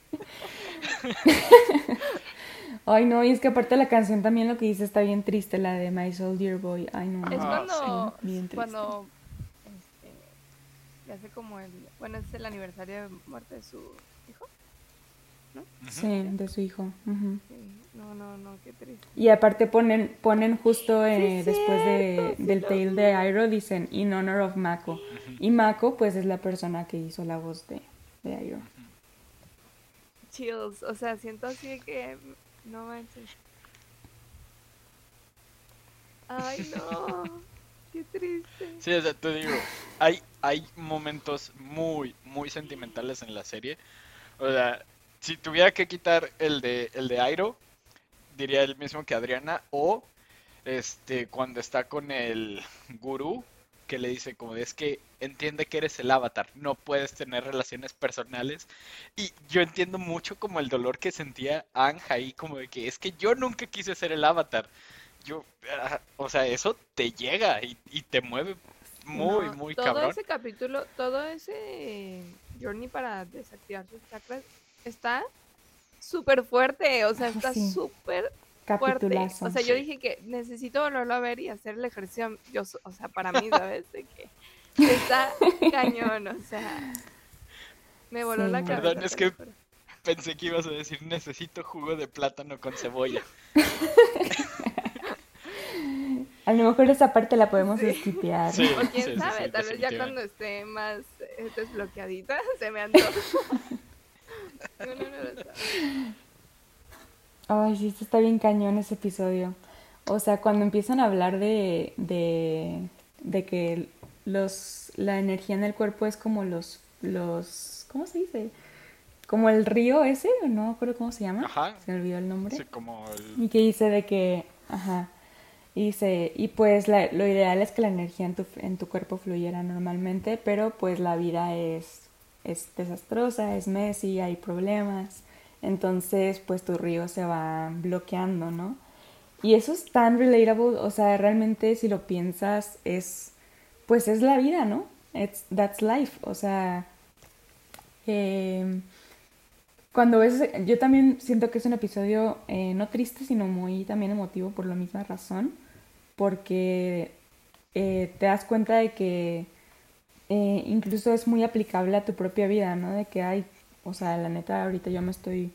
Ay, no, y es que aparte la canción también lo que dice está bien triste, la de My Soldier Boy. Ay, no. Es cuando, cuando este, hace como el, bueno, es el aniversario de muerte de su hijo, ¿no? Sí, de su hijo. No, no, no, qué triste. Y aparte ponen, ponen justo eh, después de, del tale de Iroh, dicen, in honor of Mako. Y Mako, pues, es la persona que hizo la voz de, de Iroh chills. O sea, siento así que. No manches. Ay, no. Qué triste. Sí, o sea, te digo, hay, hay momentos muy, muy sentimentales en la serie. O sea, si tuviera que quitar el de, el de Airo, diría el mismo que Adriana. O este cuando está con el gurú, que le dice como de, es que entiende que eres el avatar, no puedes tener relaciones personales. Y yo entiendo mucho como el dolor que sentía Anja ahí, como de que es que yo nunca quise ser el avatar. Yo, ah, o sea, eso te llega y, te mueve muy, muy todo cabrón. Todo ese capítulo, todo ese journey para desactivar sus chakras está súper fuerte, o sea, está súper fuerte. O sea, yo dije que necesito volverlo a ver y hacer el ejercicio. Yo, o sea, para mí, ¿sabes? De que está cañón, o sea. Me voló la cabeza. Perdón, es que pensé que ibas a decir necesito jugo de plátano con cebolla. a lo mejor esa parte la podemos sí. Sí, o quién sabe, tal vez ya cuando esté más eh, desbloqueadita se me antoja. no, no, no lo sabe. Ay, sí, está bien cañón ese episodio. O sea, cuando empiezan a hablar de, de, de que los, la energía en el cuerpo es como los, los, ¿cómo se dice? Como el río ese, no me acuerdo cómo se llama. Ajá. Se me olvidó el nombre. Sí, como el... Y que dice de que, ajá. Y dice, y pues la, lo ideal es que la energía en tu, en tu cuerpo fluyera normalmente, pero pues la vida es, es desastrosa, es messy, hay problemas entonces pues tu río se va bloqueando, ¿no? Y eso es tan relatable, o sea, realmente si lo piensas es, pues es la vida, ¿no? It's, that's life, o sea, em, cuando ves, yo también siento que es un episodio eh, no triste, sino muy también emotivo por la misma razón, porque eh, te das cuenta de que eh, incluso es muy aplicable a tu propia vida, ¿no? De que hay o sea, la neta, ahorita yo me estoy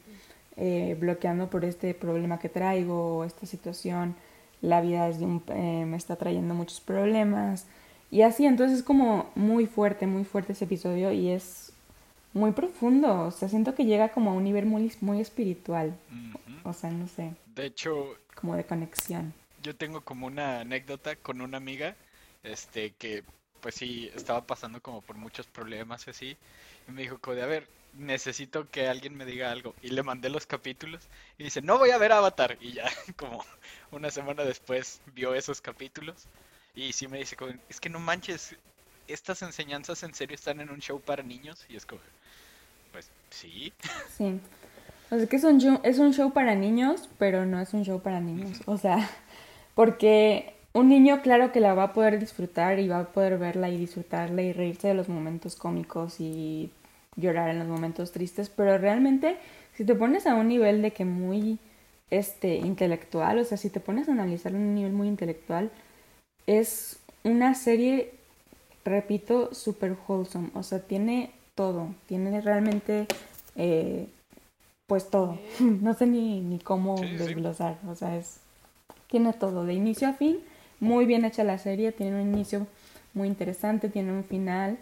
eh, bloqueando por este problema que traigo, esta situación, la vida es un, eh, me está trayendo muchos problemas. Y así, entonces es como muy fuerte, muy fuerte ese episodio y es muy profundo. O sea, siento que llega como a un nivel muy, muy espiritual. o sea, no sé. De hecho, como de conexión. Yo tengo como una anécdota con una amiga, este, que pues sí, estaba pasando como por muchos problemas y así, y me dijo como de, a ver, necesito que alguien me diga algo, y le mandé los capítulos, y dice, no voy a ver Avatar, y ya como una semana después vio esos capítulos, y sí me dice, es que no manches, estas enseñanzas en serio están en un show para niños, y es como, pues sí. Sí. O sea, que es un, show, es un show para niños, pero no es un show para niños. O sea, porque un niño claro que la va a poder disfrutar y va a poder verla y disfrutarla y reírse de los momentos cómicos y llorar en los momentos tristes, pero realmente si te pones a un nivel de que muy este intelectual, o sea, si te pones a analizar un nivel muy intelectual, es una serie, repito, super wholesome, o sea, tiene todo, tiene realmente eh, pues todo. No sé ni, ni cómo desglosar. O sea, es. Tiene todo, de inicio a fin. Muy bien hecha la serie. Tiene un inicio muy interesante. Tiene un final.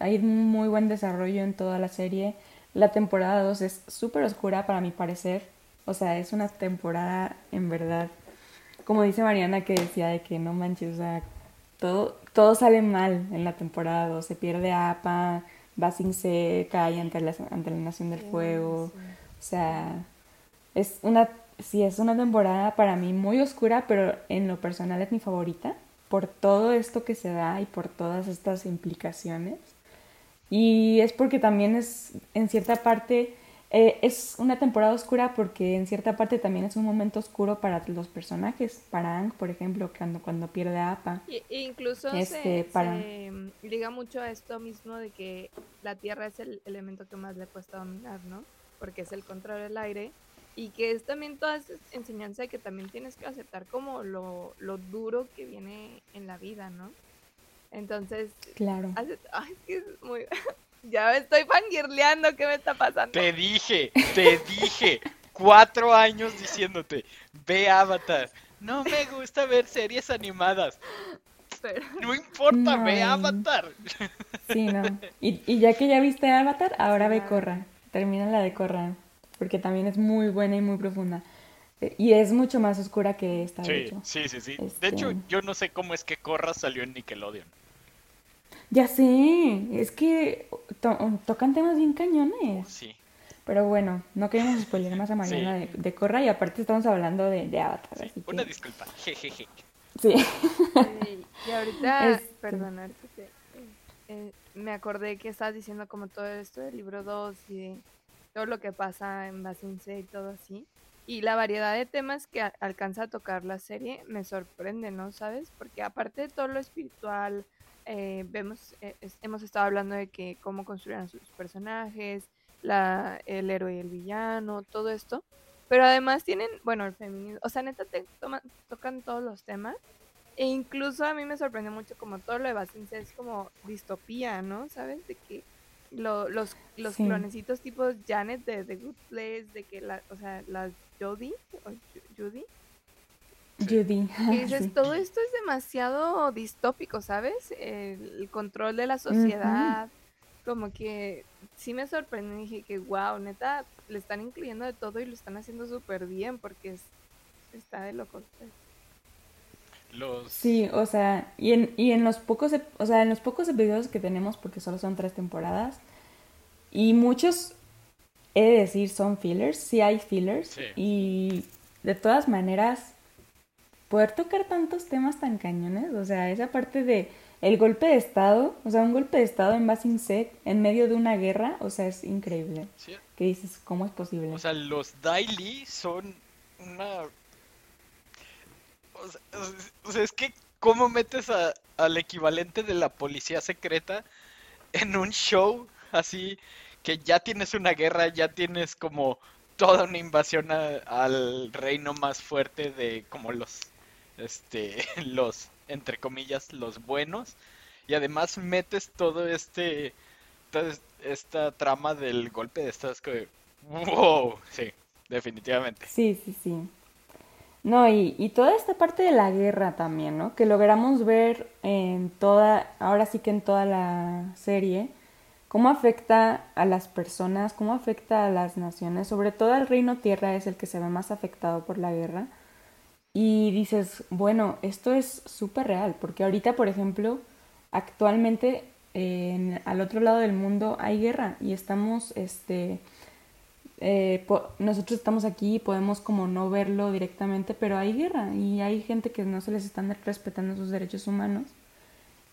Hay muy buen desarrollo en toda la serie. La temporada 2 es súper oscura para mi parecer. O sea, es una temporada en verdad. Como dice Mariana que decía de que no manches, o sea, todo, todo sale mal en la temporada 2. Se pierde APA, va sin se cae ante la, ante la Nación del Fuego. O sea, es una, sí, es una temporada para mí muy oscura, pero en lo personal es mi favorita por todo esto que se da y por todas estas implicaciones. Y es porque también es, en cierta parte, eh, es una temporada oscura porque en cierta parte también es un momento oscuro para los personajes. Para Ang, por ejemplo, cuando, cuando pierde a Apa. Y, incluso este, se, liga mucho a esto mismo de que la Tierra es el elemento que más le cuesta dominar, ¿no? porque es el control del aire, y que es también toda esa enseñanza que también tienes que aceptar como lo, lo duro que viene en la vida, ¿no? Entonces, claro. ay, es muy... ya me estoy fangirleando, ¿qué me está pasando? Te dije, te dije, cuatro años diciéndote, ve Avatar. No me gusta ver series animadas. No importa, ve Avatar. Sí, no. Y, y, ya que ya viste Avatar, ahora ve Corra termina la de Corra, porque también es muy buena y muy profunda. Eh, y es mucho más oscura que esta. Sí, sí, sí, sí. De hecho, este, yo no sé cómo es que Corra salió en Nickelodeon. Ya sé, es que tocan temas bien cañones. Sí. Pero bueno, no queremos spoiler más a Mariana de, de, Corra y aparte estamos hablando de, de Avatar. Una disculpa, jejeje. Sí. y ahorita, este... perdón, eh, me acordé que estabas diciendo como todo esto del libro 2 y todo lo que pasa en Basinse y todo así. Y la variedad de temas que alcanza a tocar la serie me sorprende, ¿no? ¿Sabes? Porque aparte de todo lo espiritual, eh, vemos, eh, hemos estado hablando de que cómo construyeron sus personajes, la, el héroe y el villano, todo esto. Pero además tienen, bueno, el feminismo, o sea, neta te tocan todos los temas e incluso a mí me sorprendió mucho como todo lo de Basinse es como distopía, ¿no? ¿Sabes? De que los, los clonecitos tipo Janet de The Good Place, de que la, o sea, las Jodie o Judy. Judy. Y dices, todo esto es demasiado distópico, ¿sabes? El, control de la sociedad. Como que sí me sorprendió y dije que, wow, neta, le están incluyendo de todo y lo están haciendo súper bien porque es, está de loco. Sí, o sea, y en, y en los pocos, o sea, en los pocos episodios que tenemos, porque solo son tres temporadas, y muchos, he de decir, son fillers, sí hay fillers, y de todas maneras, poder tocar tantos temas tan cañones, o sea, esa parte de el golpe de estado, o sea, un golpe de estado en Basing Set en medio de una guerra, o sea, es increíble. ¿Qué dices? ¿Cómo es posible? O sea, los Daily son una o sea, es que, ¿cómo metes al equivalente de la policía secreta en un show así que ya tienes una guerra, ya tienes como toda una invasión al reino más fuerte de como los, este, los, entre comillas, los buenos? Y además metes todo este, toda esta trama del golpe de estado, que, wow, sí, definitivamente. Sí, sí, sí. No, y, y, toda esta parte de la guerra también, ¿no? Que logramos ver en toda, ahora sí que en toda la serie, cómo afecta a las personas, cómo afecta a las naciones, sobre todo el reino tierra es el que se ve más afectado por la guerra. Y dices, bueno, esto es súper real, porque ahorita, por ejemplo, actualmente al otro lado del mundo hay guerra y estamos, este, eh, nosotros estamos aquí y podemos como no verlo directamente, pero hay guerra y hay gente que no se les están respetando sus derechos humanos.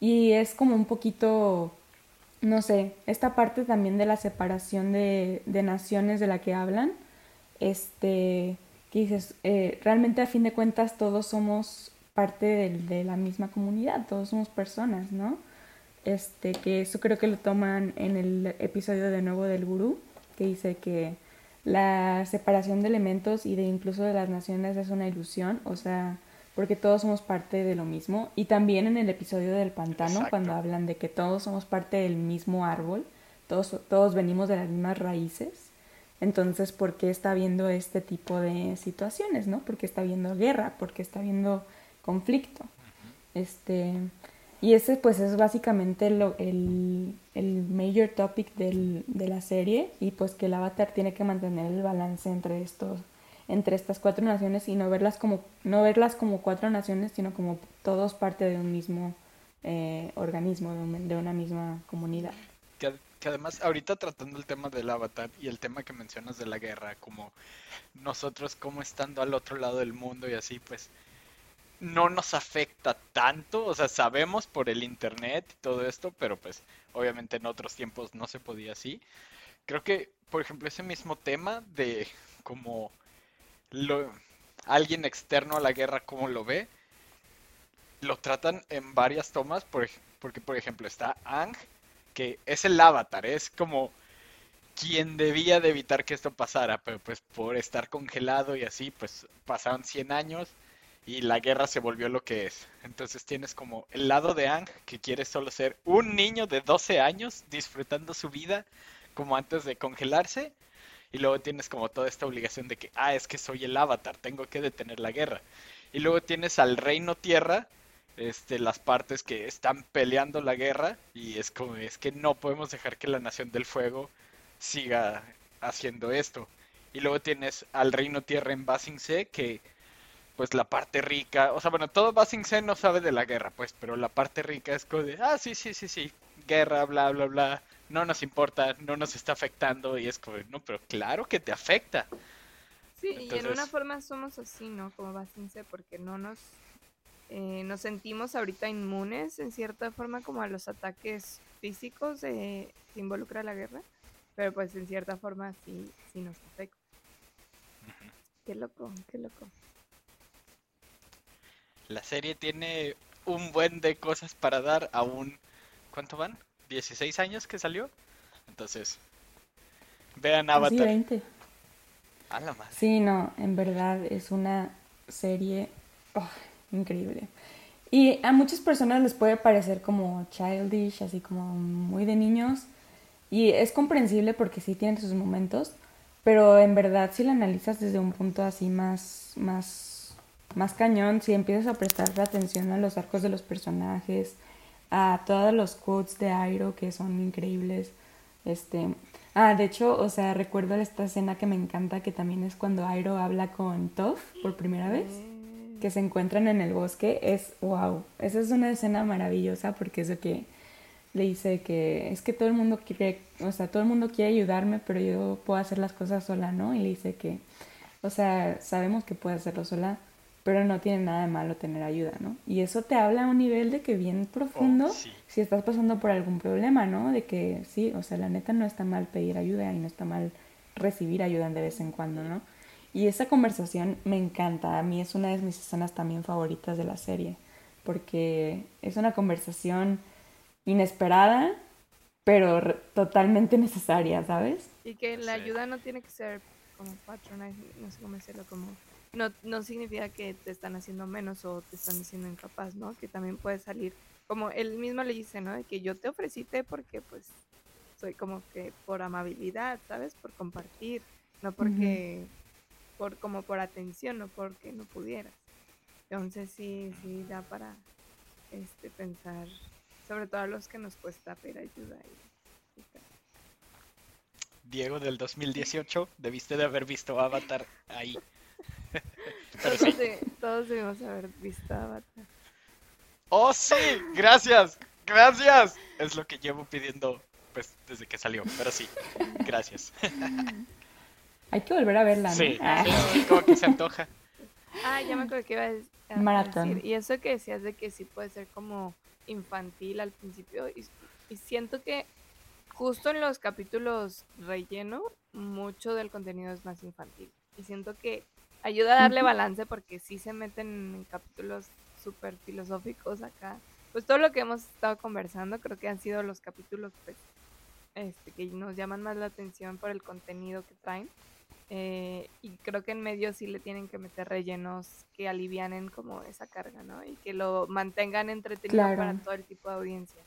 Y es como un poquito, no sé, esta parte también de la separación de, de naciones de la que hablan, este, que dices, eh, realmente a fin de cuentas todos somos parte de, de la misma comunidad, todos somos personas, ¿no? Este, que eso creo que lo toman en el episodio de nuevo del gurú, que dice que la separación de elementos y de incluso de las naciones es una ilusión, o sea, porque todos somos parte de lo mismo. Y también en el episodio del pantano, cuando hablan de que todos somos parte del mismo árbol, todos, todos venimos de las mismas raíces. Entonces, ¿por qué está habiendo este tipo de situaciones, no? Porque está habiendo guerra, porque está habiendo conflicto. Este, y ese pues es básicamente lo, el, el major topic del, de la serie y pues que el avatar tiene que mantener el balance entre estos entre estas cuatro naciones y no verlas como no verlas como cuatro naciones sino como todos parte de un mismo eh, organismo de, de, una misma comunidad que, que, además ahorita tratando el tema del avatar y el tema que mencionas de la guerra como nosotros como estando al otro lado del mundo y así pues no nos afecta tanto, o sea, sabemos por el internet y todo esto, pero pues obviamente en otros tiempos no se podía así. Creo que, por ejemplo, ese mismo tema de como lo, alguien externo a la guerra, cómo lo ve, lo tratan en varias tomas, porque por ejemplo está Ang, es el avatar, es como quien debía de evitar que esto pasara, pero pues por estar congelado y así, pues pasaron 100 años y la guerra se volvió lo que es. Entonces tienes como el lado de Ang que quiere solo ser un niño de 12 años disfrutando su vida como antes de congelarse. Y luego tienes como toda esta obligación de que, ah, es que soy el avatar, tengo que detener la guerra. Y luego tienes al reino tierra, este, las partes que están peleando la guerra. Y es como, es que no podemos dejar que la nación del fuego siga haciendo esto. Y luego tienes al reino tierra en Basing que pues la parte rica, o sea, bueno, todo Basing no sabe de la guerra, pues, pero la parte rica es como de, ah, sí, sí, sí, sí, guerra, bla, bla, bla, no nos importa, no nos está afectando, y es como, no, pero claro que te afecta. Sí, y en una forma somos así, ¿no? Como Basing porque no nos, eh, nos sentimos ahorita inmunes, en cierta forma, como a los ataques físicos de, que involucra la guerra, pero pues en cierta forma sí, sí nos afecta. Qué loco, qué loco la serie tiene un buen de cosas para dar a un... ¿Cuánto van? ¿16 años que salió? Entonces, vean Avatar. Sí, 20. A la madre. Sí, no, en verdad es una serie oh, increíble. Y a muchas personas les puede parecer como childish, así como muy de niños. Y es comprensible porque sí tiene sus momentos. Pero en verdad, si la analizas desde un punto así más, más más cañón si empiezas a prestar atención a los arcos de los personajes, a todos los quotes de Airo que son increíbles. Este, ah, de hecho, o sea, recuerdo esta escena que me encanta que también es cuando Airo habla con Toph por primera vez, que se encuentran en el bosque, es wow. Esa es una escena maravillosa porque es que le dice que es que todo el mundo quiere, o sea, todo el mundo quiere ayudarme, pero yo puedo hacer las cosas sola, ¿no? Y le dice que, o sea, sabemos que puede hacerlo sola, pero no tiene nada de malo tener ayuda, ¿no? Y eso te habla a un nivel de que bien profundo oh, si estás pasando por algún problema, ¿no? De que sí, o sea, la neta no está mal pedir ayuda y no está mal recibir ayuda de vez en cuando, ¿no? Y esa conversación me encanta, a mí es una de mis escenas también favoritas de la serie, porque es una conversación inesperada, pero totalmente necesaria, ¿sabes? Y que la ayuda no tiene que ser como patronize, no sé cómo decirlo, como no, no significa que te están haciendo menos o te están diciendo incapaz, ¿no? Que también puede salir, como él mismo le dice, ¿no? De que yo te ofrecí porque pues soy como que por amabilidad, ¿sabes? Por compartir, no porque, por como por atención, no porque no pudieras. Entonces sí, sí da para este pensar, sobre todo a los que nos cuesta pedir ayuda y, y Diego del 2018, debiste de haber visto Avatar ahí. Todos, sí. todos debimos haber visto Avatar. ¡Oh, sí! ¡Gracias! ¡Gracias! Es lo que llevo pidiendo pues desde que salió, pero sí. Gracias. Hay que volver a verla, ¿no? Sí, Ah. sí, como que se antoja. Ah, ya me acuerdo que iba a, a Maratón. decir. Y eso que decías de que sí puede ser como infantil al principio. Y, y siento que justo en los capítulos relleno, mucho del contenido es más infantil. Y siento que ayuda a darle balance porque sí se meten en capítulos súper filosóficos acá. Pues todo lo que hemos estado conversando creo que han sido los capítulos pues, este, que nos llaman más la atención por el contenido que traen. Eh, y creo que en medio sí le tienen que meter rellenos que alivianen como esa carga, ¿no? Y que lo mantengan entretenido Claro. para todo el tipo de audiencia.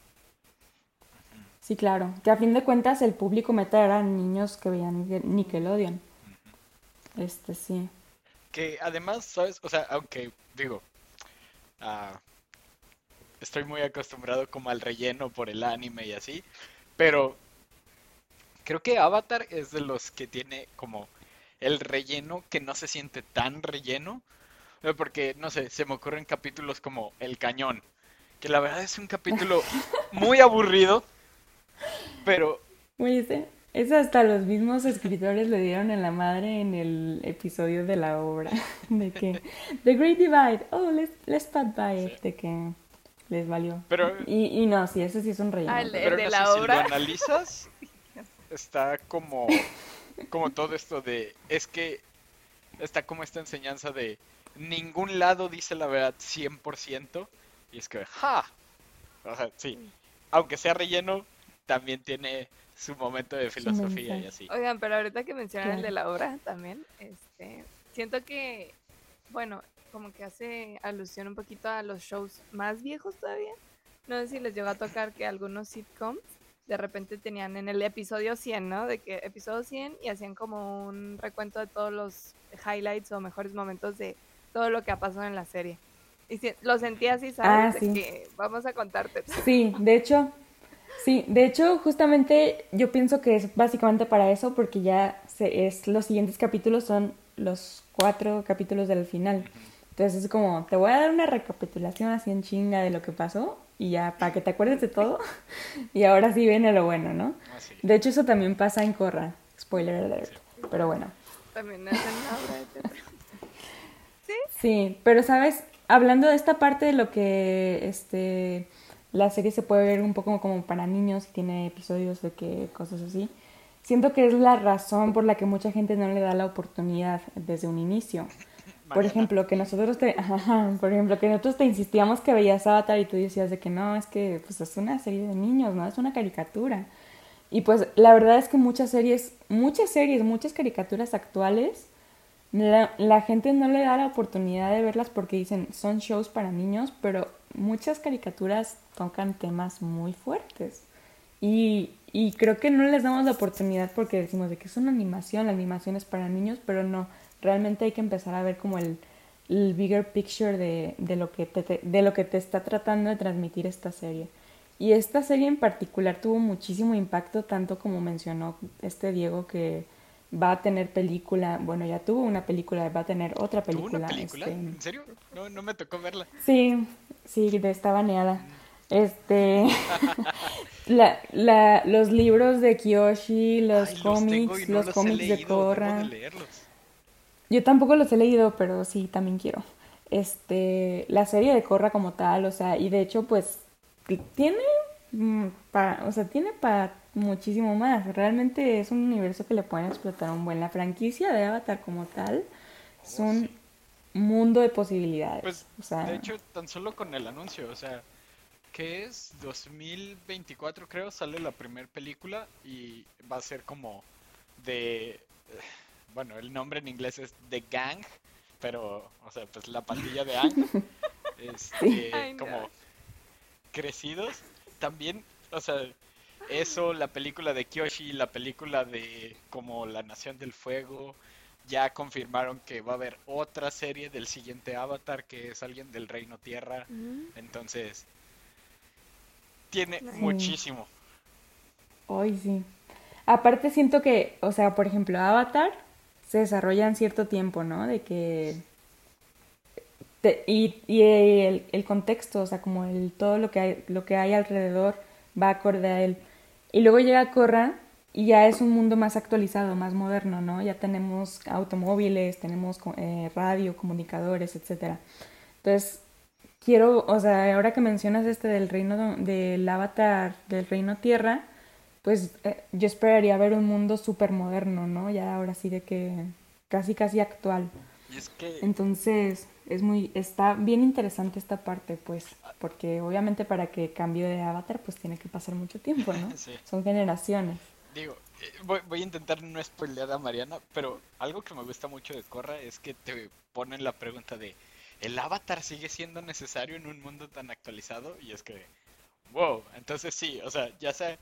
Sí, claro. Que a fin de cuentas el público meta eran niños que veían Nicke- Nickelodeon. Este, sí. Que además, ¿sabes? O sea, aunque digo, ah, estoy muy acostumbrado como al relleno por el anime y así, pero creo que Avatar es de los que tiene como el relleno que no se siente tan relleno, eh, porque no sé, se me ocurren capítulos como El Cañón, que la verdad es un capítulo muy aburrido, pero Oye, ese, ese hasta los mismos escritores le dieron en la madre en el episodio de la obra. De que, The Great Divide, oh, let's, let's pass by it. De que les valió. Pero- Y, y no, sí, ese sí es un relleno. Ah, el de- Pero de no la sé, si obra. lo analizas, está como, como todo esto de, es que está como esta enseñanza de ningún lado dice la verdad 100%, y es que, ja, o sea, sí, aunque sea relleno, también tiene su momento de filosofía y así. Oigan, pero ahorita que mencionan el de la obra también, este, siento que, bueno, como que hace alusión un poquito a los shows más viejos todavía. No sé si les llegó a tocar que algunos sitcoms de repente tenían en el episodio 100, ¿no? De que episodio 100 y hacían como un recuento de todos los highlights o mejores momentos de todo lo que ha pasado en la serie. Y si- lo sentí así, ¿sabes? Ah, De que vamos a contarte. Sí, de hecho, sí, de hecho, justamente yo pienso que es básicamente para eso, porque ya se, es los siguientes capítulos son los cuatro capítulos del final. Entonces es como, te voy a dar una recapitulación así en chinga de lo que pasó y ya para que te acuerdes de todo. Y ahora sí viene lo bueno, ¿no? Así. De hecho, eso también pasa en Corra. Spoiler alert. Pero bueno. También hacen una obra de teatro. Sí, pero sabes, hablando de esta parte de lo que este la serie se puede ver un poco como para niños tiene episodios de que cosas así. Siento que es la razón por la que mucha gente no le da la oportunidad desde un inicio. Por ejemplo, que nosotros te, ajá, por ejemplo, que nosotros te insistíamos que veías Avatar y tú decías de que no, es que pues es una serie de niños, no es una caricatura. Y pues la verdad es que muchas series, muchas series, muchas caricaturas actuales, la, la gente no le da la oportunidad de verlas porque dicen son shows para niños, pero muchas caricaturas tocan temas muy fuertes. Y, y creo que no les damos la oportunidad porque decimos de que es una animación, la animación es para niños, pero no, realmente hay que empezar a ver como el, el bigger picture de, de, lo que te, te- de lo que te está tratando de transmitir esta serie. Y esta serie en particular tuvo muchísimo impacto, tanto como mencionó este Diego que va a tener película, bueno, ya tuvo una película, va a tener otra ¿Tuvo película. una película? este, ¿En serio? No, no me tocó verla. Sí, sí, de esta baneada. Este, la, la, los libros de Kiyoshi, los Ay, cómics, no los los he cómics de leído, Korra. de leerlos. Yo tampoco los he leído, pero sí, también quiero. Este, la serie de Korra como tal, o sea, y de hecho, pues, tiene, mm, pa- o sea, tiene para muchísimo más. Realmente es un universo que le pueden explotar un buen. La franquicia de Avatar como tal es Oh, un sí. mundo de posibilidades. Pues, o sea, de hecho, tan solo con el anuncio, o sea, que es 2024 creo, sale la primera película y va a ser como de, bueno, el nombre en inglés es The Gang, pero, o sea, pues la pandilla de Ang, este, Ay, no. como crecidos, también, o sea, eso, la película de Kyoshi, la película de como La Nación del Fuego, ya confirmaron que va a haber otra serie del siguiente Avatar, que es alguien del Reino Tierra. Mm. Entonces, tiene muchísimo. Hoy sí. Aparte siento que, o sea, por ejemplo, Avatar se desarrolla en cierto tiempo, ¿no? De que... y, el, contexto, o sea, como el, todo lo que, hay, lo que hay alrededor va acorde a él. Y luego llega Korra y ya es un mundo más actualizado, más moderno, ¿no? Ya tenemos automóviles, tenemos eh, radio, comunicadores, etcétera. Entonces, quiero, o sea, ahora que mencionas este del reino del avatar del reino tierra, pues eh, yo esperaría ver un mundo súper moderno, ¿no? Ya ahora sí de que casi casi actual. Y es que... Entonces, es muy, está bien interesante esta parte, pues, porque obviamente para que cambie de avatar, pues tiene que pasar mucho tiempo, ¿no? Son generaciones. Digo, eh, voy, voy, a intentar no spoilear a Mariana, pero algo que me gusta mucho de Korra es que te ponen la pregunta de, ¿el avatar sigue siendo necesario en un mundo tan actualizado? Y es que, wow, entonces sí, o sea, ya sea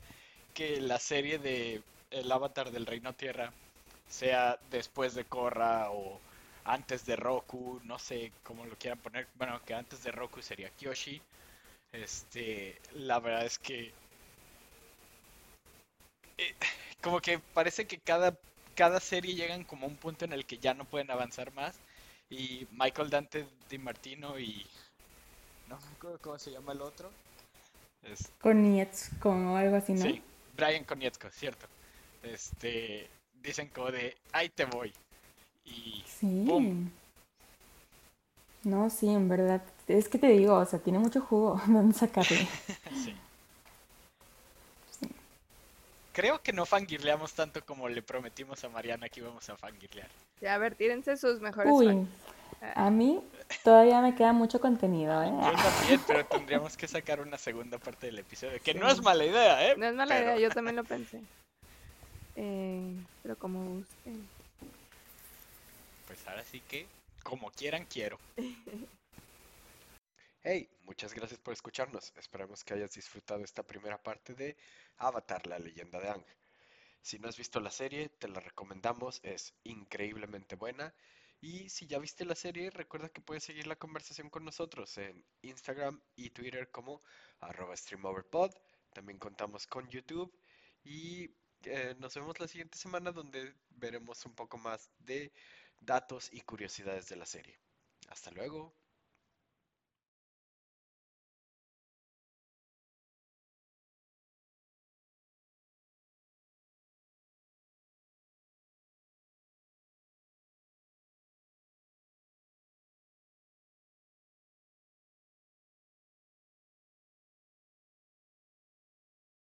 que la serie de El avatar del Reino Tierra sea después de Korra o antes de Roku, no sé cómo lo quieran poner, bueno, que antes de Roku sería Kyoshi. Este, la verdad es que eh, como que parece que cada, cada serie llegan como a un punto en el que ya no pueden avanzar más. Y Michael Dante Di Martino y. No me acuerdo cómo se llama el otro. Es... Konietzko o algo así, ¿no? Sí, Brian Konietzko, cierto. Este. Dicen como de. Ahí te voy. Y. Sí. No, sí, en verdad. Es que te digo, o sea, tiene mucho jugo donde sacarle. sí. Creo que no fangirleamos tanto como le prometimos a Mariana que íbamos a fangirlear. Ya, a ver, tírense sus mejores Uy, a mí todavía me queda mucho contenido, ¿eh? Yo también, pero tendríamos que sacar una segunda parte del episodio, que no es mala idea, ¿eh? No es mala idea, yo también lo pensé. Eh, pero como gusten. Pues ahora sí que, como quieran, quiero. Hey, muchas gracias por escucharnos. Esperamos que hayas disfrutado esta primera parte de Avatar, la leyenda de Ang. Si no has visto la serie, te la recomendamos, es increíblemente buena. Y si ya viste la serie, recuerda que puedes seguir la conversación con nosotros en Instagram y Twitter como arroba streamoverpod. También contamos con YouTube y eh, nos vemos la siguiente semana donde veremos un poco más de datos y curiosidades de la serie. Hasta luego.